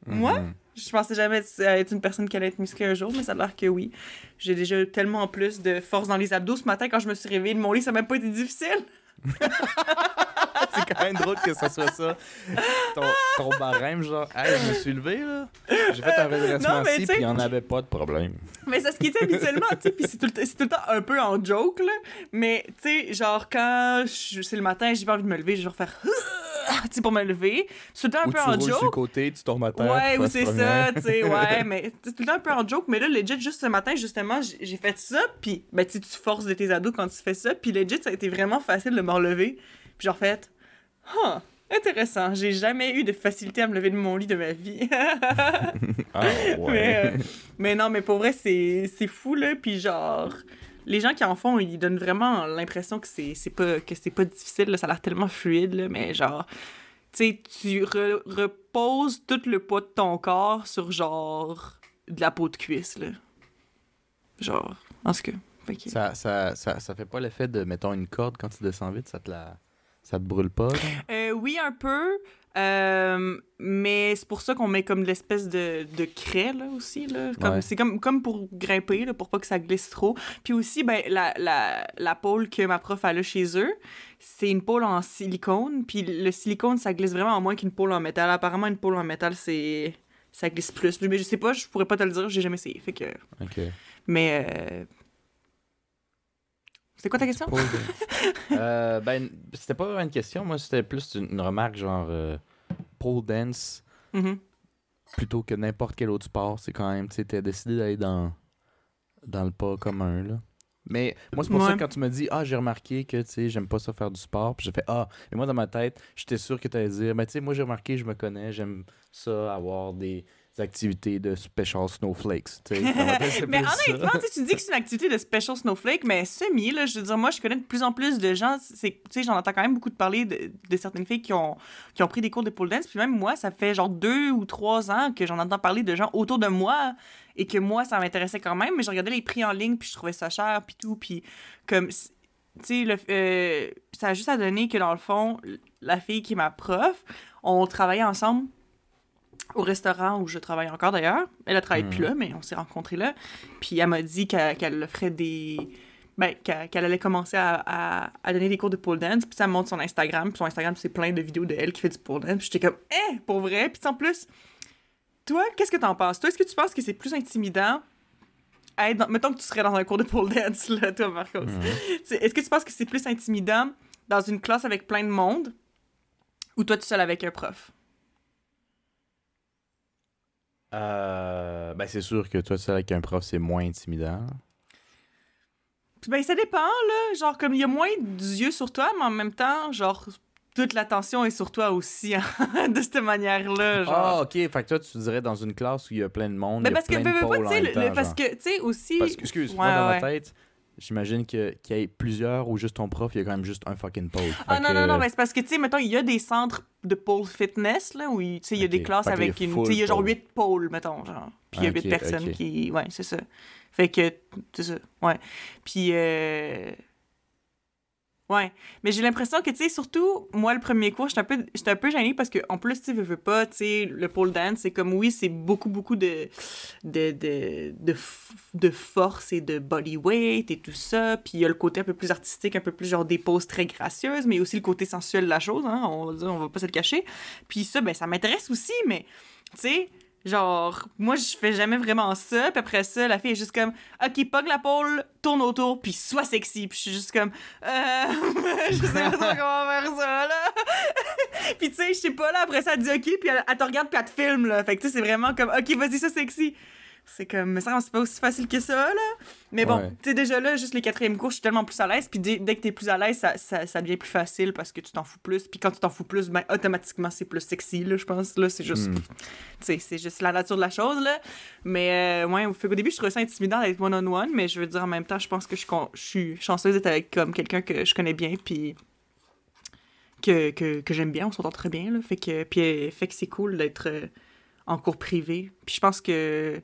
Moi? Mhm. Je pensais jamais être une personne qui allait être musclée un jour, mais ça a l'air que oui. J'ai déjà tellement plus de force dans les abdos ce matin quand je me suis réveillée de mon lit, ça n'a même pas été difficile. c'est quand même drôle que ça soit ça. Ton, ton barème, genre, hey, je me suis levé, là. J'ai fait un redressement ici, puis il n'y en avait pas de problème. Mais c'est ce qui était habituellement, tu sais, puis c'est tout, le temps un peu en joke, là. Mais, tu sais, genre, quand c'est le matin, j'ai pas envie de me lever, je vais refaire. Pour me lever. C'est tout le temps un peu en joke. le côté, tu tombes à terre. Ouais, ou c'est ça, tu sais, ouais. Mais c'est tout le temps un peu en joke. Mais là, legit, juste ce matin, justement, j'ai fait ça, puis, ben, tu forces de tes ados quand tu fais ça. Puis legit, ça a été vraiment facile de me relever. Puis genre, fait, Huh, intéressant. J'ai jamais eu de facilité à me lever de mon lit de ma vie. ah. Euh, mais, non, mais pour vrai, c'est fou, là. Puis genre, les gens qui en font, ils donnent vraiment l'impression que c'est pas, pas difficile. Ça a l'air tellement fluide, là. Mais genre, tu tu reposes tout le poids de ton corps sur genre de la peau de cuisse, là. Genre, en ce que. Ça, ça, ça, ça fait pas l'effet de, mettons, une corde quand tu descends vite, ça te la ça te brûle pas? Euh, oui, un peu. Euh, mais c'est pour ça qu'on met comme l'espèce de, de craie là aussi. Là. Comme, C'est comme, comme pour grimper, là, pour pas que ça glisse trop. Puis aussi, ben, la, la, la pôle que ma prof a là chez eux, c'est une pôle en silicone. Puis le silicone, ça glisse vraiment moins qu'une pôle en métal. Apparemment, une pôle en métal, c'est ça glisse plus. Mais je sais pas, je pourrais pas te le dire, j'ai jamais essayé. Fait que... Mais euh, c'est quoi ta question? euh, ben, c'était pas vraiment une question. Moi, c'était plus une, remarque genre euh, pole dance mm-hmm. plutôt que n'importe quel autre sport. C'est quand même, tu sais, décidé d'aller dans, dans le pas commun, là. Mais moi, c'est pour ça que quand tu me dis, ah, j'ai remarqué que, tu sais, j'aime pas ça faire du sport, puis j'ai fait, ah, et moi, dans ma tête, j'étais sûr que tu allais dire, mais tu sais, moi, j'ai remarqué, je me connais, j'aime ça, avoir des, activités de Special Snowflakes. mais honnêtement, tu dis que c'est une activité de Special Snowflake, mais semi, là, je veux dire, moi, je connais de plus en plus de gens, tu sais, j'en entends quand même beaucoup de parler de, de, certaines filles qui ont, qui ont pris des cours de pole dance, puis même moi, ça fait genre deux ou trois ans que j'en entends parler de gens autour de moi et que moi, ça m'intéressait quand même, mais je regardais les prix en ligne, puis je trouvais ça cher, puis tout, puis comme, tu sais, euh, ça a juste à donner que dans le fond, la fille qui est ma prof, on travaillait ensemble au restaurant où je travaille encore d'ailleurs. Elle a travaillé plus hmm. là, mais on s'est rencontrés là. Puis elle m'a dit qu'elle ferait des. Ben, qu'elle allait commencer à, à, donner des cours de pole dance. Puis ça montre son Instagram. Puis son Instagram, c'est plein de vidéos d'elle qui fait du pole dance. Puis j'étais comme, eh, pour vrai? Puis en plus, toi, qu'est-ce que t'en penses? Toi, est-ce que tu penses que c'est plus intimidant? Être Mettons que tu serais dans un cours de pole dance, là, toi, Marcos. Hmm. Est-ce que tu penses que c'est plus intimidant dans une classe avec plein de monde ou toi, tout seul avec un prof? Euh, ben, c'est sûr que toi, seul avec un prof, c'est moins intimidant. Ben, ça dépend, là. Genre, comme il y a moins d'yeux sur toi, mais en même temps, genre, toute l'attention est sur toi aussi, hein, de cette manière-là. Ah, ok. Fait que toi, tu dirais dans une classe où il y a plein de monde. Mais parce que, parce que, tu sais, aussi. Parce que, excuse-moi, dans ma tête, J'imagine qu'il y ait plusieurs ou juste ton prof, il y a quand même juste un fucking pole. Ah non, non, non, mais c'est parce que, tu sais, mettons, il y a des centres de pole fitness, là, où, tu sais, il y a des classes avec une. Tu sais, il y a genre 8 pôles, mettons, genre. Puis il y a 8 personnes qui. Ouais, c'est ça. Fait que, c'est ça. Ouais. Puis, euh... Ouais. Mais j'ai l'impression que, tu sais, surtout, moi, le premier cours, j'étais un peu, un peu gênée parce que, en plus, tu veux, veux pas, tu sais, le pole dance, c'est comme, oui, c'est beaucoup, beaucoup de, de, de, de, de force et de body weight et tout ça. Puis il y a le côté un peu plus artistique, un peu plus genre des poses très gracieuses, mais aussi le côté sensuel de la chose, hein, on on va pas se le cacher. Puis ça, ben, ça m'intéresse aussi, mais, tu sais, Genre, moi, je fais jamais vraiment ça. Puis après ça, la fille est juste comme, OK, pogne la pôle, tourne autour, puis sois sexy. Puis je suis juste comme, euh, je sais pas comment faire ça, là. puis tu sais, je sais pas, là, après ça, elle dit OK, puis elle, elle te regarde, puis elle te filme, là. Fait que tu sais, c'est vraiment comme, OK, vas-y, ça, sexy. C'est comme, mais ça, c'est pas aussi facile que ça, là. Mais bon, Ouais. tu sais, déjà là, juste les quatrièmes cours, je suis tellement plus à l'aise. Puis dès, dès que t'es plus à l'aise, ça, ça, ça devient plus facile parce que tu t'en fous plus. Puis quand tu t'en fous plus, ben, automatiquement, c'est plus sexy, là, je pense. Là, c'est juste. Hmm. Tu sais, c'est juste la nature de la chose, là. Mais, euh, ouais, fait qu'au début, je trouvais ça intimidant d'être one-on-one, mais je veux dire, en même temps, je pense que je, je suis chanceuse d'être avec comme quelqu'un que je connais bien, puis que, que, que j'aime bien, on s'entend très bien, là. Fait que, puis, euh, fait que c'est cool d'être euh, en cours privé. Puis je pense que.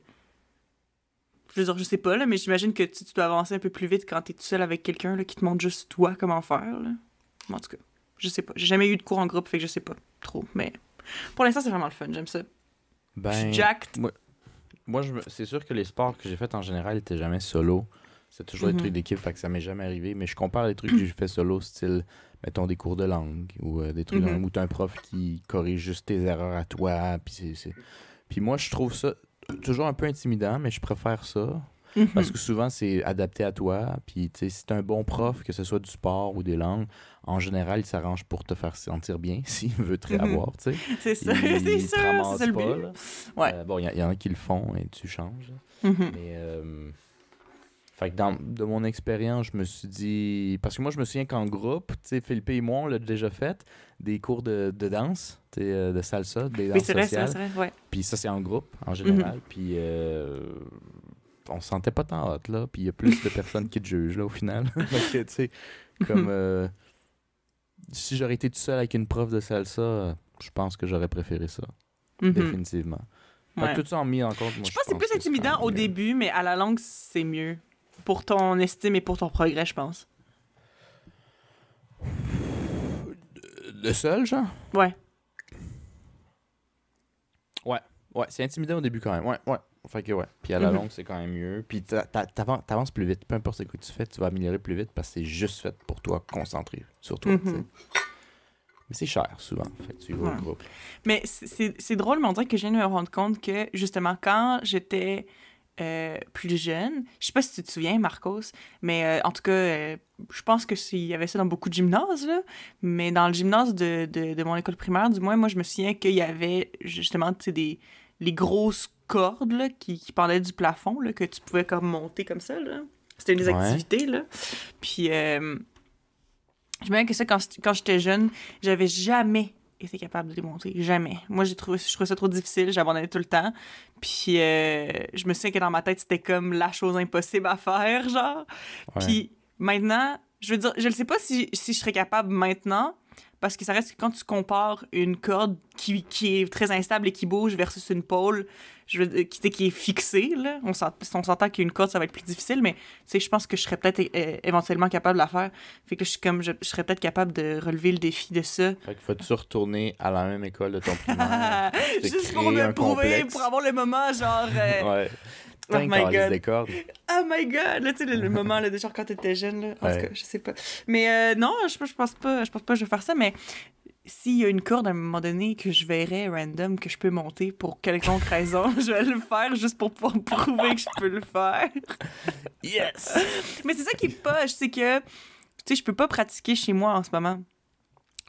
Je veux dire, je sais pas, là, mais j'imagine que tu, tu dois avancer un peu plus vite quand t'es tout seul avec quelqu'un qui te montre juste toi comment faire, là. En tout cas, je sais pas. J'ai jamais eu de cours en groupe, fait que je sais pas trop. Mais pour l'instant, c'est vraiment le fun, j'aime ça. Ben, je suis jacked. Moi, me- c'est sûr que les sports que j'ai fait en général étaient jamais solo. C'est toujours Mhm. des trucs d'équipe, fait que ça m'est jamais arrivé. Mais je compare les trucs que j'ai fait solo, style, mettons, des cours de langue ou euh, des trucs Mhm. dans- où t'as un prof qui corrige juste tes erreurs à toi. Puis, c'est, c'est- puis moi, je trouve ça toujours un peu intimidant, mais je préfère ça. Mhm. Parce que souvent, c'est adapté à toi. Puis, tu sais, si t'as un bon prof, que ce soit du sport ou des langues, en général, il s'arrange pour te faire sentir bien s'il veut te Mhm. réavoir, tu sais. C'est ça, Il- c'est ça, ramasse c'est ça le pas, but. Ouais. Euh, bon, il y, y en a qui le font et tu changes. Mhm. Mais, euh, fait que dans, de mon expérience, je me suis dit. Parce que moi, je me souviens qu'en groupe, tu sais, Philippe et moi, on l'a déjà fait, des cours de, de danse, tu sais, euh, de salsa, des danses Oui, c'est vrai, c'est sociales. vrai, c'est vrai, ouais. Puis ça, c'est en groupe, en général. Mhm. Puis euh, on se sentait pas tant hot, là. Puis il y a plus de personnes qui te jugent, là, au final. Tu sais, comme. euh, si j'aurais été tout seul avec une prof de salsa, je pense que j'aurais préféré ça, Mhm. définitivement. Ouais. tout ça en mis en compte, moi, Je pense que c'est plus intimidant au mieux. début, mais à la longue, c'est mieux. Pour ton estime et pour ton progrès, je pense. Le seul, genre? Ouais. Ouais, c'est intimidant au début quand même. Ouais, ouais. Fait que ouais. Puis à la Mhm. longue, c'est quand même mieux. Puis t'a- t'a- t'avan- t'avances plus vite. Peu importe ce que tu fais, tu vas améliorer plus vite parce que c'est juste fait pour toi, concentré sur toi. Mhm. Mais c'est cher souvent. Fait que tu y vas Ouais. au groupe. Mais c'est drôle, mais on dirait que je viens de me rendre compte que, justement, quand j'étais euh, plus jeune, je sais pas si tu te souviens, Marcos, mais euh, en tout cas, euh, je pense que s'il y avait ça dans beaucoup de gymnases, là, mais dans le gymnase de, de, de mon école primaire, du moins, moi, je me souviens qu'il y avait, justement, tu sais, des les grosses cordes, là, qui, qui pendaient du plafond, là, que tu pouvais comme monter comme ça, là. C'était une des Ouais. activités, là. Puis, je me souviens que ça, quand, quand j'étais jeune, j'avais jamais été capable de les monter. Jamais. Moi, j'ai trouvé, je trouvais ça trop difficile. J'abandonnais tout le temps. Puis, euh, je me souviens que dans ma tête, c'était comme la chose impossible à faire, genre. Ouais. Puis, maintenant, je veux dire, je ne sais pas si, si je serais capable maintenant, parce que ça reste que quand tu compares une corde qui, qui est très instable et qui bouge versus une pôle je qui, qui est fixée, là, on s'ent- on s'entend qu'une corde, ça va être plus difficile, mais tu sais, je pense que je serais peut-être euh, éventuellement capable de la faire. Fait que je suis comme, je, je serais peut-être capable de relever le défi de ça. Fait que faut-tu retourner à la même école de ton primaire? te Juste pour me prouver, complexe? pour avoir le moment, genre... euh, ouais. Oh my God. des cordes. Oh my god! Là, tu sais, le, le moment, là, de genre quand t'étais jeune, là. En Ouais. tout cas, je sais pas. Mais euh, non, je, je pense pas, je pense pas que je vais faire ça, mais s'il y a une corde à un moment donné que je verrais random que je peux monter pour quelconque raison, je vais le faire juste pour pouvoir prouver que je peux le faire. Yes! Mais c'est ça qui est poche, c'est que, tu sais, je peux pas pratiquer chez moi en ce moment.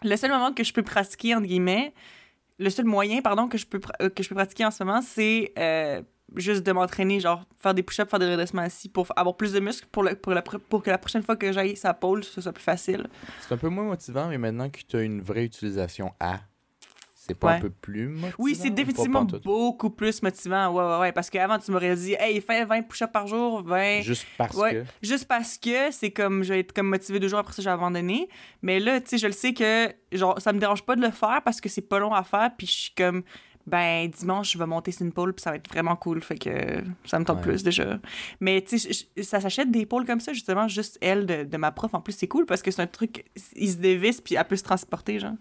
Le seul moment que je peux pratiquer, entre guillemets, le seul moyen, pardon, que je peux, euh, que je peux pratiquer en ce moment, c'est euh, juste de m'entraîner, genre faire des push-ups, faire des redressements assis pour avoir plus de muscles pour, le- pour, la, pour que la prochaine fois que j'aille sa pôle, ce soit plus facile. C'est un peu moins motivant, mais maintenant que tu as une vraie utilisation à, c'est pas Ouais. un peu plus motivant? Oui, c'est définitivement beaucoup plus motivant. Ouais, ouais, ouais. Parce qu'avant, tu m'aurais dit, hey, fais 20 push-ups par jour, 20. Juste parce Ouais. que? Juste parce que c'est comme, je vais être comme motivé deux jours après ça, j'ai abandonné. Mais là, tu sais, je le sais que, genre, ça me dérange pas de le faire parce que c'est pas long à faire. Puis je suis comme, ben dimanche, je vais monter sur une pole, puis ça va être vraiment cool. Fait que ça me tente Ouais. plus déjà. Mais tu sais, ça s'achète des pôles comme ça, justement, juste elle de, de ma prof. En plus, c'est cool parce que c'est un truc, il se dévisse, puis elle peut se transporter, genre.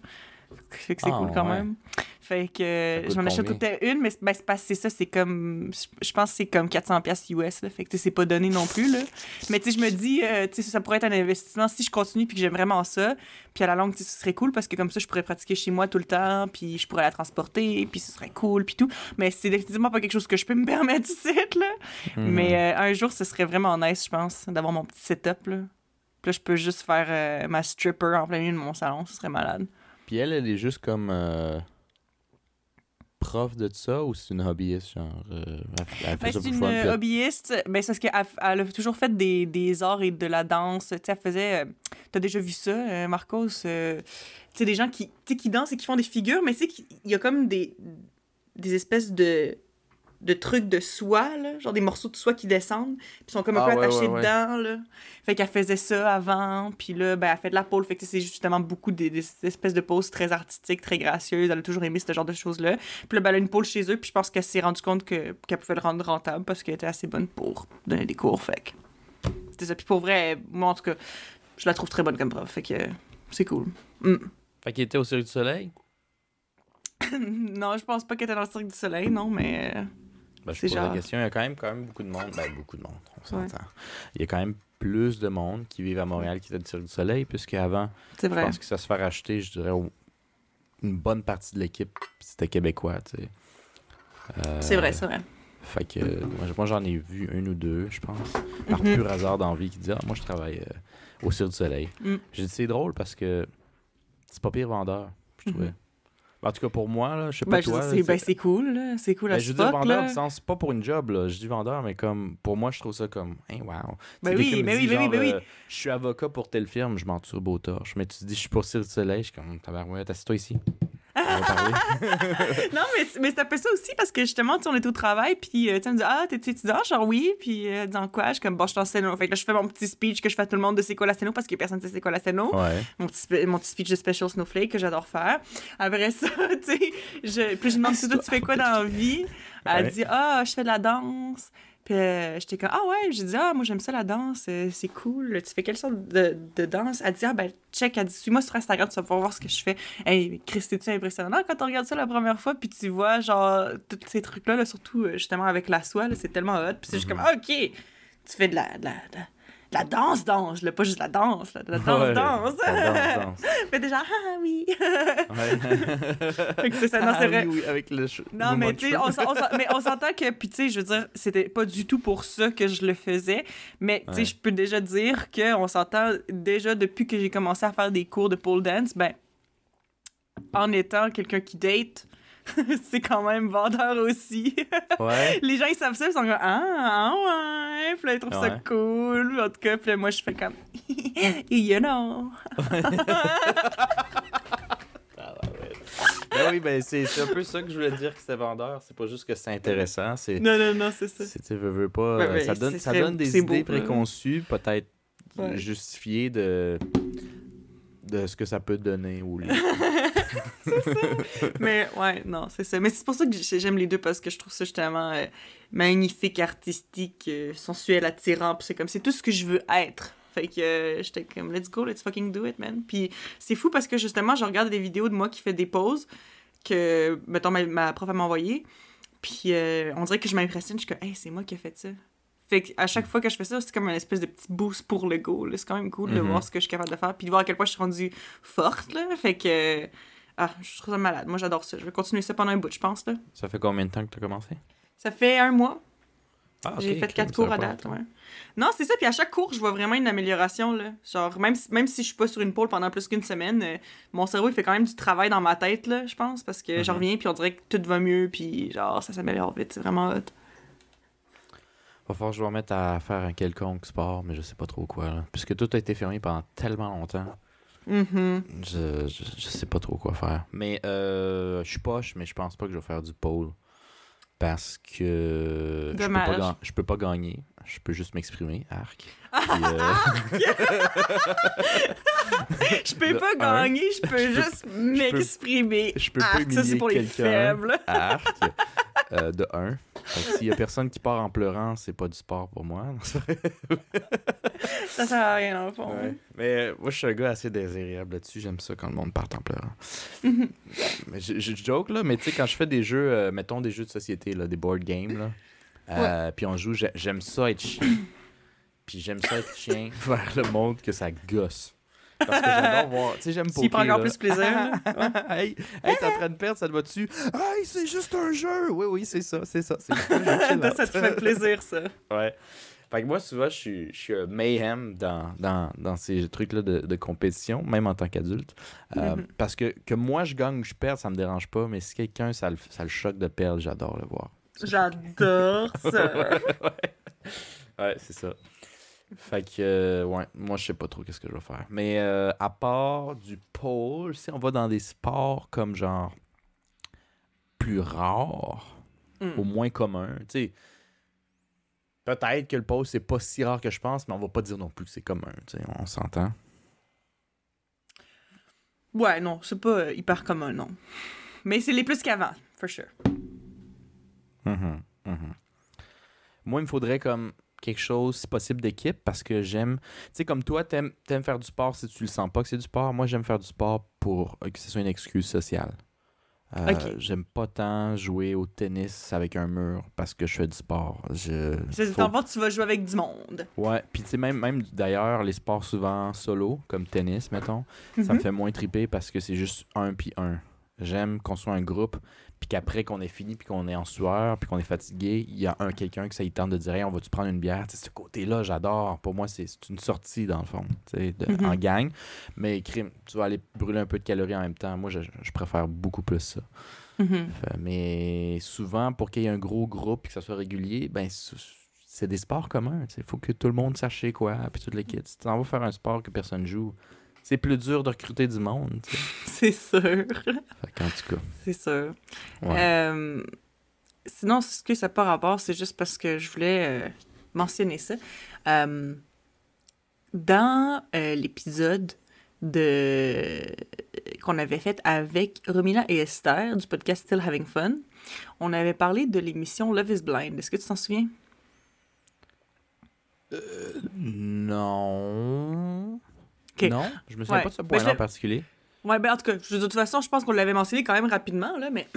Fait que c'est Ah, cool quand ouais. même. Fait que coûte je m'en achète tout une, mais c'est ben, c'est ça, c'est comme. Je pense que c'est comme 400$ piastres US, là. Fait que c'est pas donné non plus, là. Mais tu sais, je me dis, euh, tu sais, ça pourrait être un investissement si je continue puis que j'aime vraiment ça. Puis à la longue, ce serait cool parce que comme ça, je pourrais pratiquer chez moi tout le temps, puis je pourrais la transporter, puis ce serait cool, puis tout. Mais c'est définitivement pas quelque chose que je peux me permettre ici, là. Mhm. Mais euh, un jour, ce serait vraiment nice, je pense, d'avoir mon petit setup, là. Puis là, je peux juste faire euh, ma stripper en plein milieu de mon salon, ce serait malade. Puis elle, elle est juste comme euh, prof de ça ou c'est une hobbyiste, genre. euh, elle, elle fait Ben, c'est une fun, hobbyiste. Ben, c'est parce qu'elle elle a toujours fait des, des arts et de la danse. Tu sais, elle faisait. euh, T'as déjà vu ça, euh, Marcos? tu sais, des gens qui, qui dansent et qui font des figures, mais tu sais, qu'il y a comme des, des espèces de, de trucs de soie, là, genre des morceaux de soie qui descendent, puis sont comme un Ah, peu ouais, attachés ouais, ouais. dedans. Là. Fait qu'elle faisait ça avant, puis là, ben, elle fait de la pole. Fait que c'est justement beaucoup des, des espèces de poses très artistiques, très gracieuses. Elle a toujours aimé ce genre de choses-là. Puis là, ben, elle a une pole chez eux, puis je pense qu'elle s'est rendue compte que- qu'elle pouvait le rendre rentable parce qu'elle était assez bonne pour donner des cours. Fait que c'est ça. Puis pour vrai, moi, en tout cas, je la trouve très bonne comme prof. Fait que c'est cool. Mm. Fait qu'il était au Cirque du Soleil? non, je pense pas qu'elle était dans le Cirque du Soleil, non, mais... Ben, je pose la question. Il y a quand même, quand même beaucoup de monde. Ben, beaucoup de monde, on Ouais. s'entend. Il y a quand même plus de monde qui vivent à Montréal qui était du Cirque du Soleil, puisqu'avant, je pense que ça se fait racheter, je dirais, une bonne partie de l'équipe, c'était québécois, tu sais. Euh, C'est vrai, c'est vrai. Fait que moi, j'en ai vu un ou deux, je pense, par Mhm. pur hasard d'envie qui dit Ah, moi je travaille euh, au Cirque du Soleil. Mm. J'ai dit c'est drôle parce que c'est pas pire vendeur, je trouvais. Mhm. En tout cas pour moi, là, je sais pas Ben, toi. c'est ben, c'est- cool. C'est cool à ben, ce je fuck, vendeur là. sens, pas pour une job, là. Je dis vendeur, mais comme pour moi, je trouve ça comme Hey wow. Ben oui, dit, oui, oui, genre, oui. euh, je suis avocat pour telle firme, je m'en tue beau torche. Mais tu te dis je suis pour Cirque du Soleil, je suis comme tabarouette, assieds-toi ici. Non, mais, mais c'est un peu ça aussi parce que justement, tu on est au travail, puis euh, tu me dit Ah, t'es étudiant Genre oui, puis euh, dans quoi? Je suis comme Bon, je suis en. Fait que là, je fais mon petit speech que je fais à tout le monde de c'est quoi la sténo parce que personne ne sait c'est quoi la sténo. ouais. Mon, petit, mon petit speech de Special Snowflake que j'adore faire. Après ça, tu sais, je, puis je demande tu fais quoi dans la vie? Elle Ouais. dit Ah, je fais de la danse. Puis euh, j'étais comme Ah ouais, j'ai dit Ah, moi j'aime ça la danse, euh, c'est cool. Tu fais quelle sorte de, de danse? Elle dit Ah ben, check, elle dit Suis-moi sur Instagram, tu vas pouvoir voir ce que je fais. Hey, Chris, c'est-tu impressionnant quand on regarde ça la première fois, puis tu vois, genre, tous ces trucs-là, là, surtout euh, justement avec la soie, c'est tellement hot. Puis c'est juste comme Ah, Ok, tu fais de la. De la, de la- la danse, danse, là, pas juste la danse, là, la danse, Ouais. danse. La danse, Fait déjà, ah oui. danse. Fait que c'est ça, non, c'est Ah vrai. oui, oui, avec le Non, mais tu sais, on, on on s'entend que, puis tu sais, je veux dire, c'était pas du tout pour ça que je le faisais, mais tu sais, Ouais. je peux déjà dire qu'on s'entend déjà depuis que j'ai commencé à faire des cours de pole dance, ben, en étant quelqu'un qui date, c'est quand même vendeur aussi. Ouais. Les gens, ils savent ça, ils sont comme, ah, ah ouais, puis là, ils trouvent ça cool, en tout cas, puis là, moi, je fais comme, you know. Ben oui, ben c'est c'est un peu ça que je voulais dire que c'était vendeur. C'est pas juste que c'est intéressant, c'est. Non, non, non, c'est ça. c'est- Tu veux, veux pas. Ben, ça donne, c'est ça très- donne des c'est idées beau, là. préconçues, peut-être Ouais. justifiées de de ce que ça peut donner ou les- Mais ouais, non, c'est ça. Mais c'est pour ça que j'ai- j'aime les deux parce que je trouve ça justement euh, magnifique, artistique, euh, sensuel, attirant. Puis c'est comme, c'est tout ce que je veux être. Fait que euh, j'étais comme, let's go, let's fucking do it, man. Puis c'est fou parce que justement, je regarde des vidéos de moi qui fait des pauses que, mettons, ma, ma prof m'a envoyé. Puis euh, on dirait que je m'impressionne. Je suis comme, hey, c'est moi qui ai fait ça. Fait que à chaque fois que je fais ça, c'est comme un espèce de petit boost pour le go. C'est quand même cool de Mhm. voir ce que je suis capable de faire. Puis de voir à quel point je suis rendue forte, là. Fait que. Ah, je trouve ça malade. Moi, j'adore ça. Je vais continuer ça pendant un bout, je pense, là. Ça fait combien de temps que tu as commencé? Ça fait un mois. Ah, J'ai fait quatre cours à date, ouais. Non, c'est ça. Puis à chaque cours, je vois vraiment une amélioration, là. Genre, même si, même si je suis pas sur une pôle pendant plus qu'une semaine, euh, mon cerveau, il fait quand même du travail dans ma tête, là, je pense. Parce que je Mhm. reviens, puis on dirait que tout va mieux, puis genre, ça s'améliore vite. C'est vraiment hot. Va falloir que je vais remettre à faire un quelconque sport, mais je sais pas trop quoi. Là. Puisque tout a été fermé pendant tellement longtemps, Mhm. je, je, je sais pas trop quoi faire. Mais euh, je suis poche, mais je pense pas que je vais faire du pole. Parce que je peux, pas je peux pas gagner. Je peux juste m'exprimer. Arc. Puis, euh, Je peux pas gagner, je peux juste m'exprimer. je peux pas ça, c'est humilier pour les quelqu'un. faibles. arc. Euh, de un. Fait que S'il y a personne qui part en pleurant, c'est pas du sport pour moi. Ça sert à rien, dans le fond. Ouais. Mais euh, moi, je suis un gars assez désagréable là-dessus. J'aime ça quand le monde part en pleurant. mais je, je joke, là, mais tu sais, quand je fais des jeux, euh, mettons des jeux de société, là, des board games, là, euh, puis on joue, j'ai- j'aime ça être chien. puis j'aime ça être chien vers le monde que ça gosse. Parce que j'adore voir. Tu sais, j'aime S'il prend encore plus plaisir. hey, hey t'es en train de perdre, ça te va-tu? Hey, c'est juste un jeu! Oui, oui, c'est ça, c'est ça. Ça te fait plaisir, ça. Ouais. Fait que moi, souvent, je suis, je suis un mayhem dans, dans, dans ces trucs-là de, de compétition, même en tant qu'adulte. Euh, Mhm. Parce que, que moi, je gagne ou je perds, ça me dérange pas, mais si quelqu'un, ça le, ça le choque de perdre, j'adore le voir. J'adore ça. Ouais, c'est ça. Fait que, euh, ouais, moi, je sais pas trop qu'est-ce que je vais faire. Mais euh, à part du pole, si on va dans des sports comme genre plus rares, Mm. au moins commun, tu sais. Peut-être que le pole, c'est pas si rare que je pense, mais on va pas dire non plus que c'est commun, tu sais, on s'entend. Ouais, non, c'est pas hyper commun, non. Mais c'est les plus qu'avant, for sure. Mhm, mhm. Moi, il me faudrait comme quelque chose, si possible, d'équipe parce que j'aime. Tu sais, comme toi, t'aimes aimes faire du sport si tu le sens pas que c'est du sport. Moi, j'aime faire du sport pour euh, que ce soit une excuse sociale. Euh. J'aime pas tant jouer au tennis avec un mur parce que je fais du sport. Je, C'est faut- le fond, tu vas jouer avec du monde. Ouais, puis tu sais, même, même d'ailleurs, les sports souvent solo, comme tennis, mettons, ça me Mhm. fait moins triper parce que c'est juste un puis un. J'aime qu'on soit un groupe, puis qu'après qu'on ait fini, puis qu'on est en sueur, puis qu'on est fatigué, il y a un quelqu'un que ça y tente de dire hey, on va-tu prendre une bière? Tu sais, ce côté-là, j'adore. Pour moi, c'est une sortie, dans le fond, de- Mhm. en gang. Mais crime, tu vas aller brûler un peu de calories en même temps. Moi, je, je préfère beaucoup plus ça. Mhm. Fait- mais souvent, pour qu'il y ait un gros groupe et que ça soit régulier, ben c'est des sports communs. Il faut que tout le monde sache quoi, puis toutes les. Si tu en vas faire un sport que personne joue, c'est plus dur de recruter du monde. C'est sûr. Fait qu'en tout cas, C'est sûr. ouais. Euh, sinon, ce que ça n'a pas rapport, c'est juste parce que je voulais euh, mentionner ça. Euh, dans euh, l'épisode de qu'on avait fait avec Romina et Esther du podcast Still Having Fun, on avait parlé de l'émission Love is Blind. Est-ce que tu t'en souviens? non. Ok. Non, je me souviens Ouais. pas de ce Ben, point-là en l'ai- particulier. Ouais, ben en tout cas, je- de toute façon, je pense qu'on l'avait mentionné quand même rapidement, là, mais...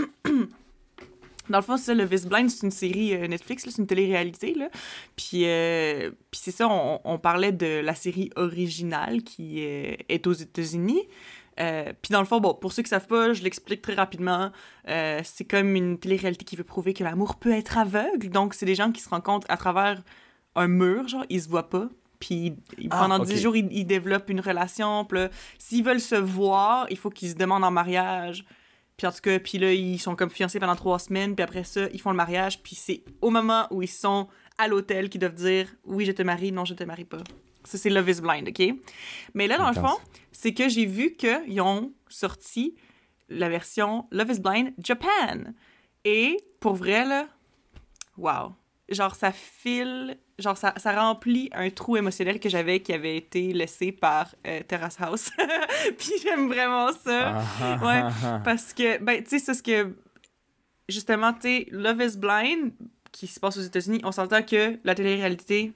Dans le fond, c'est ça, Love is Blind, c'est une série euh, Netflix, c'est une télé-réalité, là. Puis, euh, puis c'est ça, on, on parlait de la série originale qui euh, est aux États-Unis. Puis dans le fond, bon, pour ceux qui savent pas, je l'explique très rapidement. C'est comme une télé-réalité qui veut prouver que l'amour peut être aveugle. Donc, c'est des gens qui se rencontrent à travers un mur, genre, ils se voient pas. Puis Ah, pendant ok. 10 jours, ils, ils développent une relation. Puis s'ils veulent se voir, il faut qu'ils se demandent en mariage. Puis en tout cas, puis là, ils sont comme fiancés pendant trois semaines. Puis après ça, ils font le mariage. Puis c'est au moment où ils sont à l'hôtel qu'ils doivent dire « Oui, je te marie. Non, je te marie pas. » Ça, c'est Love is Blind, OK? Mais là, dans le fond, c'est que j'ai vu qu'ils ont sorti la version Love is Blind Japan. Et pour vrai, là, wow. Genre, ça file, genre, ça, ça remplit un trou émotionnel que j'avais qui avait été laissé par euh, Terrace House. Puis j'aime vraiment ça. Ah, Ouais, ah, ah. Parce que, ben, tu sais, c'est ce que. Justement, tu sais, Love is Blind, qui se passe aux États-Unis, on s'entend que la télé-réalité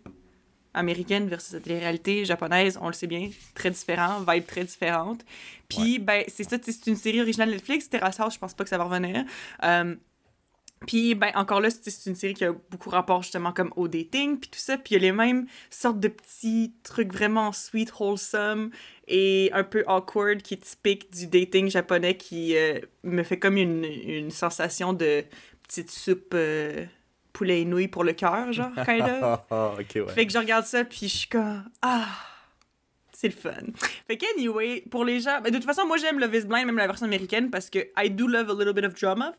américaine versus la télé-réalité japonaise, on le sait bien, très différent, vibe très différente. Puis, ben, c'est ça, c'est une série originale Netflix, Terrace House, je pense pas que ça va revenir. Euh, puis, ben, encore là, c'est une série qui a beaucoup rapport justement comme au dating, puis tout ça. Puis, il y a les mêmes sortes de petits trucs vraiment sweet, wholesome et un peu awkward qui est typique du dating japonais qui euh, me fait comme une, une sensation de petite soupe euh, poulet et nouilles pour le cœur, genre, kind of. Ah, ah, ok, ouais. Fait que je regarde ça, puis je suis comme Ah, c'est le fun. Fait que, anyway, pour les gens. ben, de toute façon, moi, j'aime Love is Blind, même la version américaine, parce que I do love a little bit of drama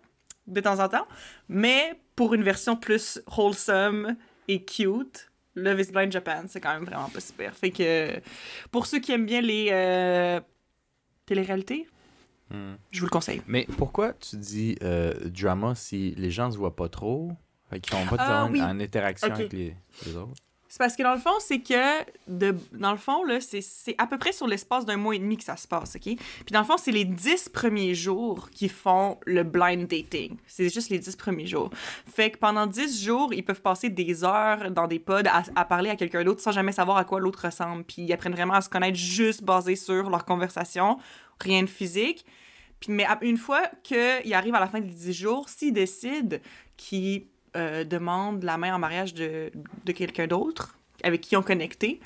de temps en temps. Mais pour une version plus wholesome et cute, Love is Blind Japan, c'est quand même vraiment pas super. Fait que pour ceux qui aiment bien les euh, télé-réalités, Hmm. Je vous le conseille. Mais pourquoi tu dis euh, drama si les gens se voient pas trop? Qu'ils n'ont pas Ah, de oui. en interaction avec les, les autres? C'est parce que dans le fond, c'est que, de, dans le fond, là, c'est, c'est à peu près sur l'espace d'un mois et demi que ça se passe, OK? Puis dans le fond, c'est les dix premiers jours qui font le blind dating. C'est juste les dix premiers jours. Fait que pendant dix jours, ils peuvent passer des heures dans des pods à, parler à quelqu'un d'autre sans jamais savoir à quoi l'autre ressemble. Puis ils apprennent vraiment à se connaître juste basé sur leur conversation, rien de physique. Puis, mais une fois qu'ils arrivent à la fin des dix jours, s'ils décident qu'ils euh, demandent la main en mariage de, de quelqu'un d'autre avec qui ont connecté,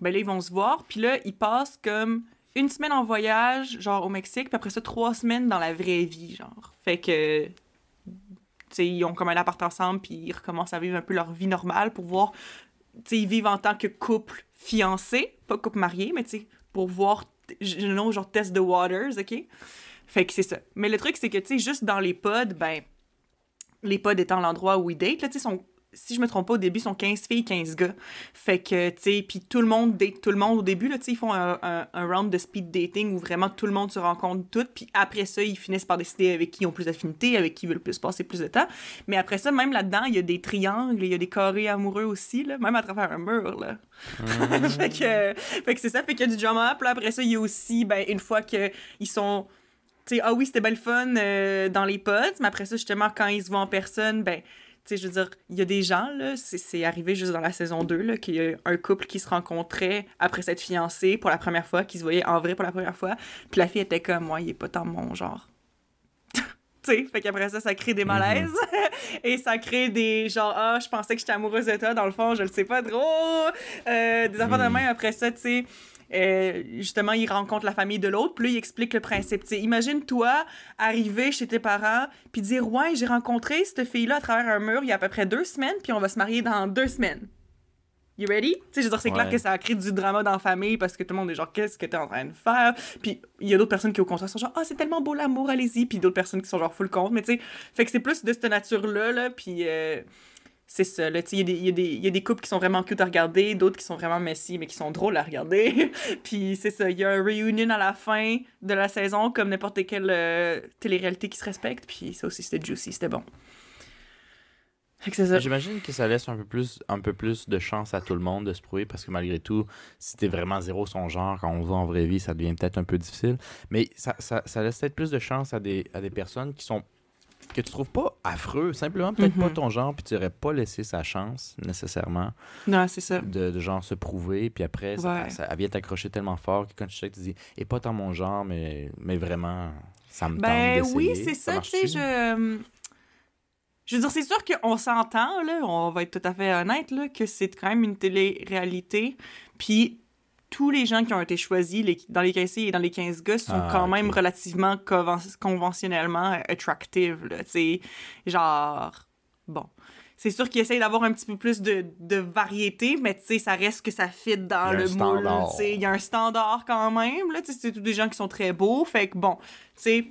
ben là, ils vont se voir. Puis là, ils passent comme une semaine en voyage, genre au Mexique, puis après ça, trois semaines dans la vraie vie, genre. Fait que, tu sais, ils ont comme un appart ensemble, puis ils recommencent à vivre un peu leur vie normale pour voir, tu sais, ils vivent en tant que couple fiancé, pas couple marié, mais tu sais, pour voir, know, genre test the waters, OK? Fait que c'est ça. Mais le truc, c'est que, tu sais, juste dans les pods, ben, les pods étant l'endroit où ils datent, là, tu sais, sont, si je me trompe pas, au début, ils sont 15 filles, 15 gars. Fait que, tu sais, puis tout le monde date tout le monde au début, là, tu sais, ils font un, un, un round de speed dating où vraiment tout le monde se rencontre toutes, puis après ça, ils finissent par décider avec qui ils ont plus d'affinité, avec qui ils veulent plus passer plus de temps. Mais après ça, même là-dedans, il y a des triangles, il y a des carrés amoureux aussi, là, même à travers un mur, là. fait que, fait que c'est ça, fait qu'il y a du drama, puis après ça, il y a aussi, ben, une fois qu'ils sont tu sais, ah oui, c'était belle fun euh, dans les pods, mais après ça, justement, quand ils se voient en personne, ben, tu sais, je veux dire, il y a des gens, là, c'est arrivé juste dans la saison 2, là, qu'il y a un couple qui se rencontrait après s'être fiancé pour la première fois, qui se voyait en vrai pour la première fois, puis la fille était comme, moi, il est pas tant mon genre. tu sais, fait qu'après ça, ça crée des malaises, et ça crée des, genre, ah, je pensais que j'étais amoureuse de toi, dans le fond, je le sais pas trop, euh, des affaires de même, après ça, tu sais, euh, justement, il rencontre la famille de l'autre, puis là, il explique le principe. Tu sais, imagine toi arriver chez tes parents, puis dire Ouais, j'ai rencontré cette fille-là à travers un mur il y a à peu près deux semaines, puis on va se marier dans deux semaines. You ready? Tu sais, je veux dire, c'est clair que ça a créé du drama dans la famille parce que tout le monde est genre, qu'est-ce que t'es en train de faire? Puis il y a d'autres personnes qui, au contraire, sont genre, ah, c'est tellement beau l'amour, allez-y. Puis d'autres personnes qui sont genre full contre. Mais tu sais, fait que c'est plus de cette nature-là, là. Puis euh, c'est ça, il y, y, y a des couples qui sont vraiment cute à regarder, d'autres qui sont vraiment messy, mais qui sont drôles à regarder. puis c'est ça, il y a un reunion à la fin de la saison, comme n'importe quelle euh, télé-réalité qui se respecte. Puis ça aussi, c'était juicy, c'était bon. J'imagine que ça laisse un peu, plus, un peu plus de chance à tout le monde de se prouver parce que malgré tout, si t'es vraiment zéro son genre, quand on va en vraie vie, ça devient peut-être un peu difficile. Mais ça, ça, ça laisse peut-être plus de chance à des, à des personnes qui sont que tu trouves pas affreux, simplement peut-être pas Mhm. ton genre, puis tu n'aurais pas laissé sa chance nécessairement Non, c'est ça. de, de genre se prouver, puis après, ça, Ouais. ça- elle vient t'accrocher tellement fort que quand tu sais tu dis, et pas tant mon genre, mais, mais vraiment, ça me Ben tente oui, c'est ça, tu sais, je... Je veux dire, c'est sûr qu'on s'entend, là, on va être tout à fait honnête, là, que c'est quand même une télé-réalité, puis tous les gens qui ont été choisis les- dans les 15 filles et dans les 15 gars sont Ah, quand même relativement conven- conventionnellement attractive, là, tu sais, genre, bon. C'est sûr qu'ils essayent d'avoir un petit peu plus de, de variété, mais tu sais, ça reste que ça fit dans le moule, tu sais. Il y a un standard quand même, là, tu sais, c'est tous des gens qui sont très beaux, fait que bon, tu sais,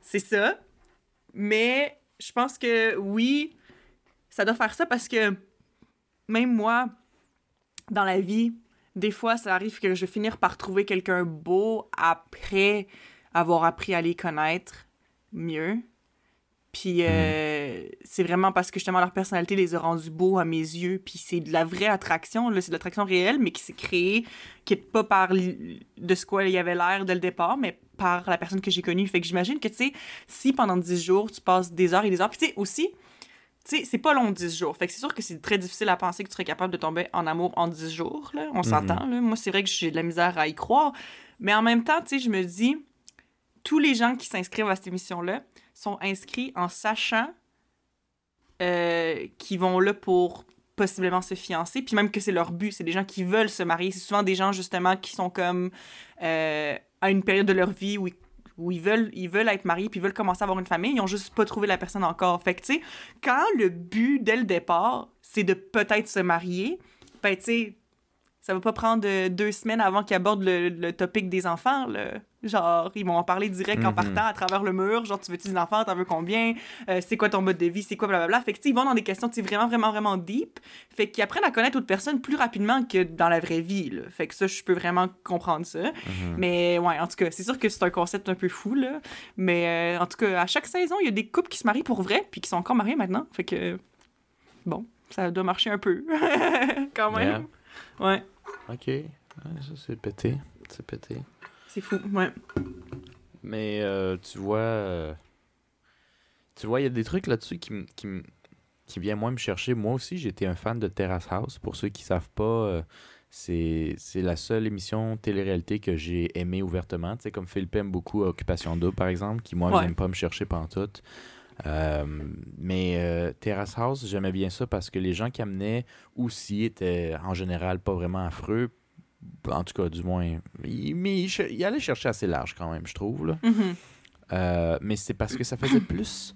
c'est ça. Mais je pense que oui, ça doit faire ça parce que même moi, dans la vie, des fois, ça arrive que je vais finir par trouver quelqu'un beau après avoir appris à les connaître mieux. Puis euh, c'est vraiment parce que justement leur personnalité les a rendus beaux à mes yeux. Puis c'est de la vraie attraction, là, c'est de l'attraction réelle, mais qui s'est créée, qui est pas par de ce quoi il y avait l'air dès le départ, mais par la personne que j'ai connue. Fait que j'imagine que, tu sais, si pendant 10 jours, tu passes des heures et des heures, puis tu sais, aussi, tu sais, c'est pas long 10 jours. Fait que c'est sûr que c'est très difficile à penser que tu serais capable de tomber en amour en 10 jours, là. On s'entend, là. Moi, c'est vrai que j'ai de la misère à y croire. Mais en même temps, tu sais, je me dis, tous les gens qui s'inscrivent à cette émission-là sont inscrits en sachant euh, qu'ils vont là pour possiblement se fiancer, puis même que c'est leur but, c'est des gens qui veulent se marier. C'est souvent des gens, justement, qui sont comme euh, à une période de leur vie où ils où ils veulent, ils veulent être mariés puis ils veulent commencer à avoir une famille, ils ont juste pas trouvé la personne encore. Fait que, tu sais, quand le but, dès le départ, c'est de peut-être se marier, ben, tu sais, ça va pas prendre euh, deux semaines avant qu'ils abordent le, le topic des enfants, là. Genre, ils vont en parler direct en Mhm. partant à travers le mur. Genre, tu veux-tu des enfants? T'en veux combien? Euh, c'est quoi ton mode de vie? C'est quoi? Blablabla? Fait que, ils vont dans des questions, tu vraiment, vraiment, vraiment deep. Fait qu'ils apprennent à connaître d'autres personnes plus rapidement que dans la vraie vie, là. Fait que ça, je peux vraiment comprendre ça. Mhm. Mais ouais, en tout cas, c'est sûr que c'est un concept un peu fou, là. Mais euh, en tout cas, à chaque saison, il y a des couples qui se marient pour vrai, puis qui sont encore mariés maintenant. Fait que, bon, ça doit marcher un peu. Quand même. Ouais, Ok. Ouais, ça, c'est pété. C'est pété. C'est fou. Ouais. Mais euh, tu vois, euh, tu vois, il y a des trucs là-dessus qui, m- qui, m- qui viennent moi me chercher. Moi aussi, j'étais un fan de Terrace House. Pour ceux qui savent pas, euh, c'est c'est la seule émission télé-réalité que j'ai aimée ouvertement. Tu sais, comme Philippe aime beaucoup Occupation Double, par exemple, qui moi, Ouais. n'aime pas me chercher pendant tout. Euh, mais euh, Terrace House, j'aimais bien ça parce que les gens qui amenaient aussi étaient en général pas vraiment affreux. En tout cas, du moins. ils- Mais ils allaient chercher assez large quand même, je trouve. Là. Mhm. Euh, mais c'est parce que ça faisait plus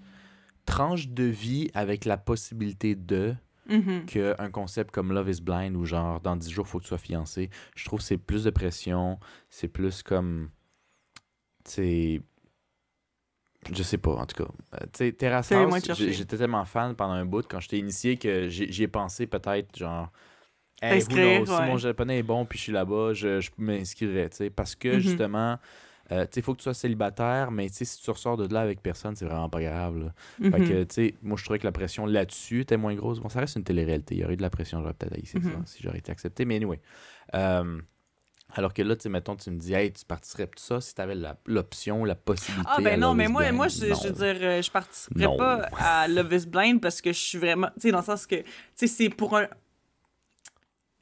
tranche de vie avec la possibilité de Mhm. qu'un concept comme Love is Blind ou genre dans 10 jours, faut que tu sois fiancé. Je trouve que c'est plus de pression, c'est plus comme. C'est. Je sais pas, en tout cas. Euh, tu sais, Terrace j'étais tellement fan pendant un bout quand j'étais initié que j'ai j'y ai pensé peut-être genre. Hey, knows, Si ouais. mon japonais est bon puis je suis là-bas, je, je m'inscrirais, tu sais. Parce que Mhm. justement, euh, tu sais, il faut que tu sois célibataire, mais tu sais, si tu ressors de là avec personne, c'est vraiment pas grave. là. Fait Mhm. que, tu sais, moi, je trouvais que la pression là-dessus était moins grosse. Bon, ça reste une télé-réalité. Il y aurait eu de la pression, j'aurais peut-être haï ça Mhm. si j'aurais été accepté. Mais anyway. Euh, alors que là, tu sais, mettons, tu me dis, hey, tu partirais de ça si tu avais l'option, la possibilité. Ah ben non, mais is moi, Blind. moi je, Non. je veux dire, euh, je participerais Non. pas à Love is Blind parce que je suis vraiment, tu sais, dans le sens que, tu sais, c'est pour un,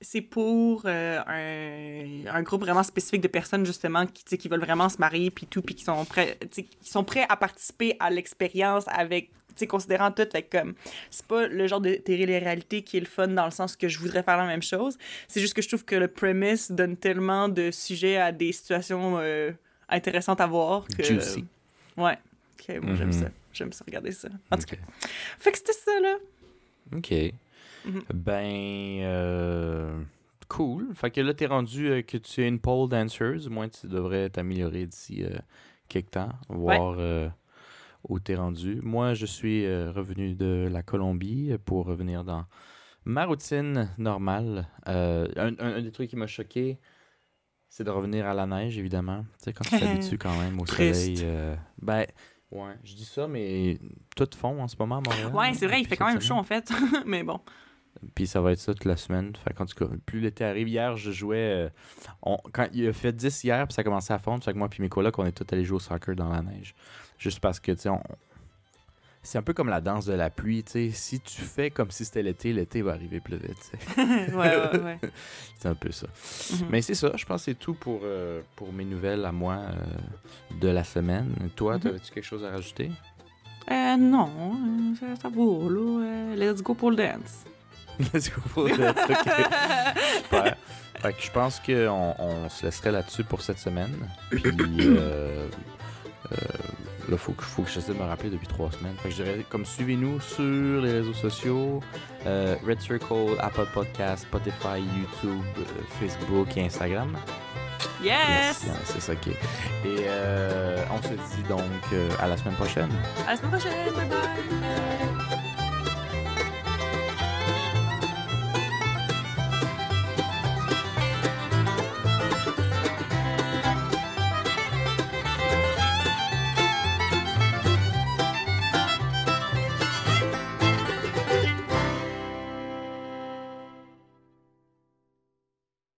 c'est pour euh, un, un groupe vraiment spécifique de personnes justement qui, qui veulent vraiment se marier puis tout, puis qui sont prêts, qui sont prêts à participer à l'expérience avec, tu sais, considérant tout, fait comme, c'est pas le genre de télé-réalité qui est le fun dans le sens que je voudrais faire la même chose. C'est juste que je trouve que le premise donne tellement de sujets à des situations euh, intéressantes à voir que. Juicy. Ouais. Ok, moi j'aime Mhm. ça. J'aime ça regarder ça. En tout Ok. cas. Fait que c'était ça, là. OK. Mhm. Ben, euh, cool. Fait que là, t'es rendu euh, que tu es une pole dancer. Du moins, tu devrais t'améliorer d'ici euh, quelques temps, voir euh, où t'es rendu. Moi, je suis revenu de la Colombie pour revenir dans ma routine normale. Un, un- un des trucs qui m'a choqué, c'est de revenir à la neige, évidemment. Tu sais, quand tu t'habitues quand même au Triste. soleil. ben, ouais, je dis ça, mais tout fond en ce moment à Montréal. Ouais, c'est vrai, il fait quand même chaud en fait. Mais bon. Puis ça va être ça toute la semaine. Fait qu'en tout cas, plus l'été arrive. Hier, je jouais. euh, on- quand il a fait 10 hier, puis ça a commencé à fondre. Fait que moi, puis mes colocs, on est tous allés jouer au soccer dans la neige. Juste parce que, tu sais, on- c'est un peu comme la danse de la pluie. Tu sais, si tu fais comme si c'était l'été, l'été va arriver plus vite. tu sais. ouais, ouais, ouais. C'est un peu ça. Mhm. Mais c'est ça, je pense que c'est tout pour, euh, pour mes nouvelles à moi euh, de la semaine. Toi, Mhm. t'avais-tu quelque chose à rajouter? Euh, non, ça, ça là. Let's go pour le dance. Let's go for that. Ok. Super. Fait que je pense qu'on on se laisserait là-dessus pour cette semaine. Puis euh, euh, là, faut que, faut que j'essaie de me rappeler depuis trois semaines. Fait que je dirais, comme suivez-nous sur les réseaux sociaux, euh, Red Circle, Apple Podcast, Spotify, YouTube, euh, Facebook et Instagram. Yes! Ouais, c'est ça qui est. Et euh, on se dit donc à la semaine prochaine. À la semaine prochaine, bye bye!